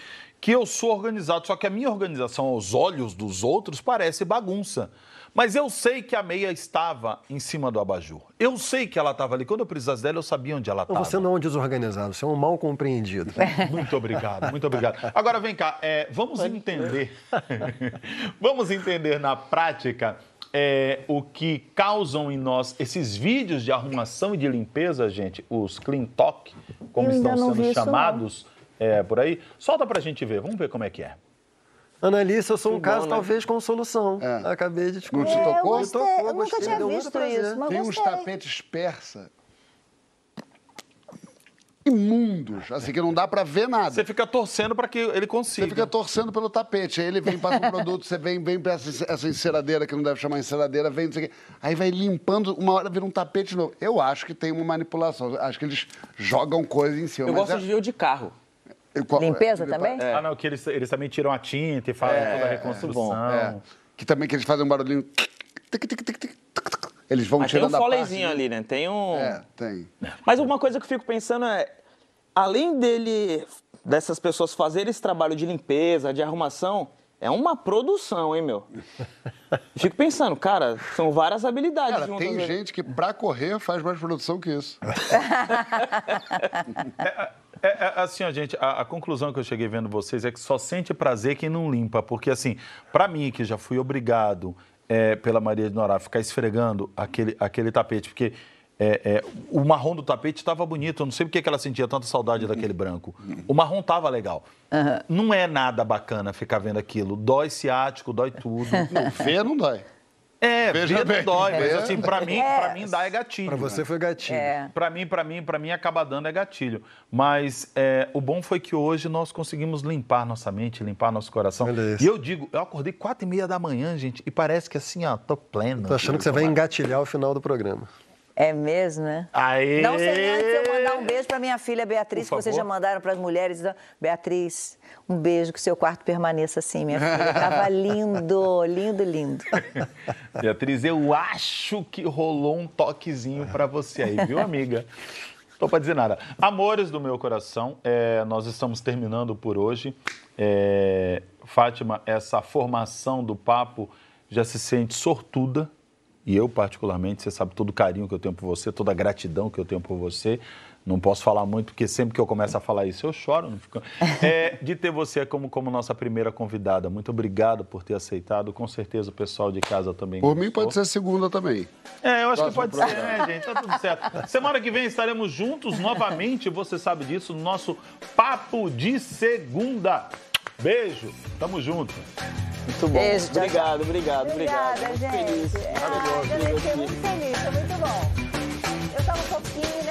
que eu sou organizado, só que a minha organização aos olhos dos outros parece bagunça. Mas eu sei que a meia estava em cima do abajur. Eu sei que ela estava ali. Quando eu precisasse dela, eu sabia onde ela estava. Você não é um desorganizado, você é um mal compreendido. (laughs) Muito obrigado, muito obrigado. Agora vem cá, é, vamos entender. (laughs) vamos entender na prática é, o que causam em nós esses vídeos de arrumação e de limpeza, gente, os clean talk, como Eu estão sendo chamados é, por aí. Solta pra gente ver, vamos ver como é que é. Annalise, eu sou um caso bom, né? talvez com solução. É. Acabei de Não descobrir. te eu tocou? gostei, Tocou, eu nunca gostei, tinha deu muito visto prazer. isso, mas Tem uns gostei. tapetes persa. imundos, assim, que não dá pra ver nada. Você fica torcendo para que ele consiga. Você fica torcendo pelo tapete. Aí ele vem, passa um produto, você vem, vem pra essa, essa enceradeira, que não deve chamar enceradeira, vem, não sei o quê. Aí vai limpando, uma hora vira um tapete novo. Eu acho que tem uma manipulação. Acho que eles jogam coisa em cima. Eu mas gosto é- de ver o de carro. Qual- Limpeza é- também? Ah, não, que eles, eles também tiram a tinta e fazem toda a reconstrução. É. Que também que eles fazem um barulhinho. Eles vão Mas tem um tirando a parte. folezinho ali, né? Tem um. É, tem. Mas uma coisa que eu fico pensando é, além dele, dessas pessoas fazerem esse trabalho de limpeza, de arrumação, é uma produção, hein, meu? Eu (laughs) fico pensando, cara, são várias habilidades Cara, tem gente que pra correr faz mais produção que isso. (laughs) É, é, assim, ó, gente, a, a conclusão que eu cheguei vendo vocês é que só sente prazer quem não limpa. Porque, assim, pra mim, que já fui obrigado é, pela Maria de Norá a ficar esfregando aquele, aquele tapete, porque é, é, o marrom do tapete estava bonito. Eu não sei porque que ela sentia tanta saudade daquele branco. O marrom estava legal. Não é nada bacana ficar vendo aquilo. Dói ciático, dói tudo. Não, ver não dói. É, Veja bem. não dói, mas É. assim, pra mim, É. pra mim dá é gatilho. Pra você foi gatilho. É. Pra mim, pra mim, para mim acaba dando é gatilho. Mas é, o bom foi que hoje nós conseguimos limpar nossa mente, limpar nosso coração. Isso. E eu digo, eu acordei quatro e meia da manhã, gente, e parece que assim, ó, tô pleno. Tô achando que você vai engatilhar o final do programa. É mesmo, né? Aê! Não sei antes eu mandar um beijo para minha filha Beatriz, que vocês já mandaram para as mulheres. Então, Beatriz, um beijo, que seu quarto permaneça assim, minha filha. Tava (laughs) lindo, lindo, lindo. Beatriz, eu acho que rolou um toquezinho pra você aí, viu, amiga? Tô pra dizer nada. Amores do meu coração, é, nós estamos terminando por hoje. É, Fátima, essa formação do papo já se sente sortuda. E eu, particularmente, você sabe todo o carinho que eu tenho por você, toda a gratidão que eu tenho por você. Não posso falar muito, porque sempre que eu começo a falar isso, eu choro. Não fico... (laughs) É, de ter você como, como nossa primeira convidada. Muito obrigado por ter aceitado. Com certeza o pessoal de casa também. Por mim gostou. pode ser segunda também. É, eu acho que Próximo pode ser, né, gente? Tá tudo certo. Semana que vem estaremos juntos novamente, você sabe disso, no nosso Papo de Segunda. Beijo, tamo junto. Muito bom. Beijo, obrigado, obrigado, obrigado. Obrigada, Muito gente. feliz. Ah, Maravilhoso. também fiquei muito feliz, foi muito bom. Eu tava um pouquinho de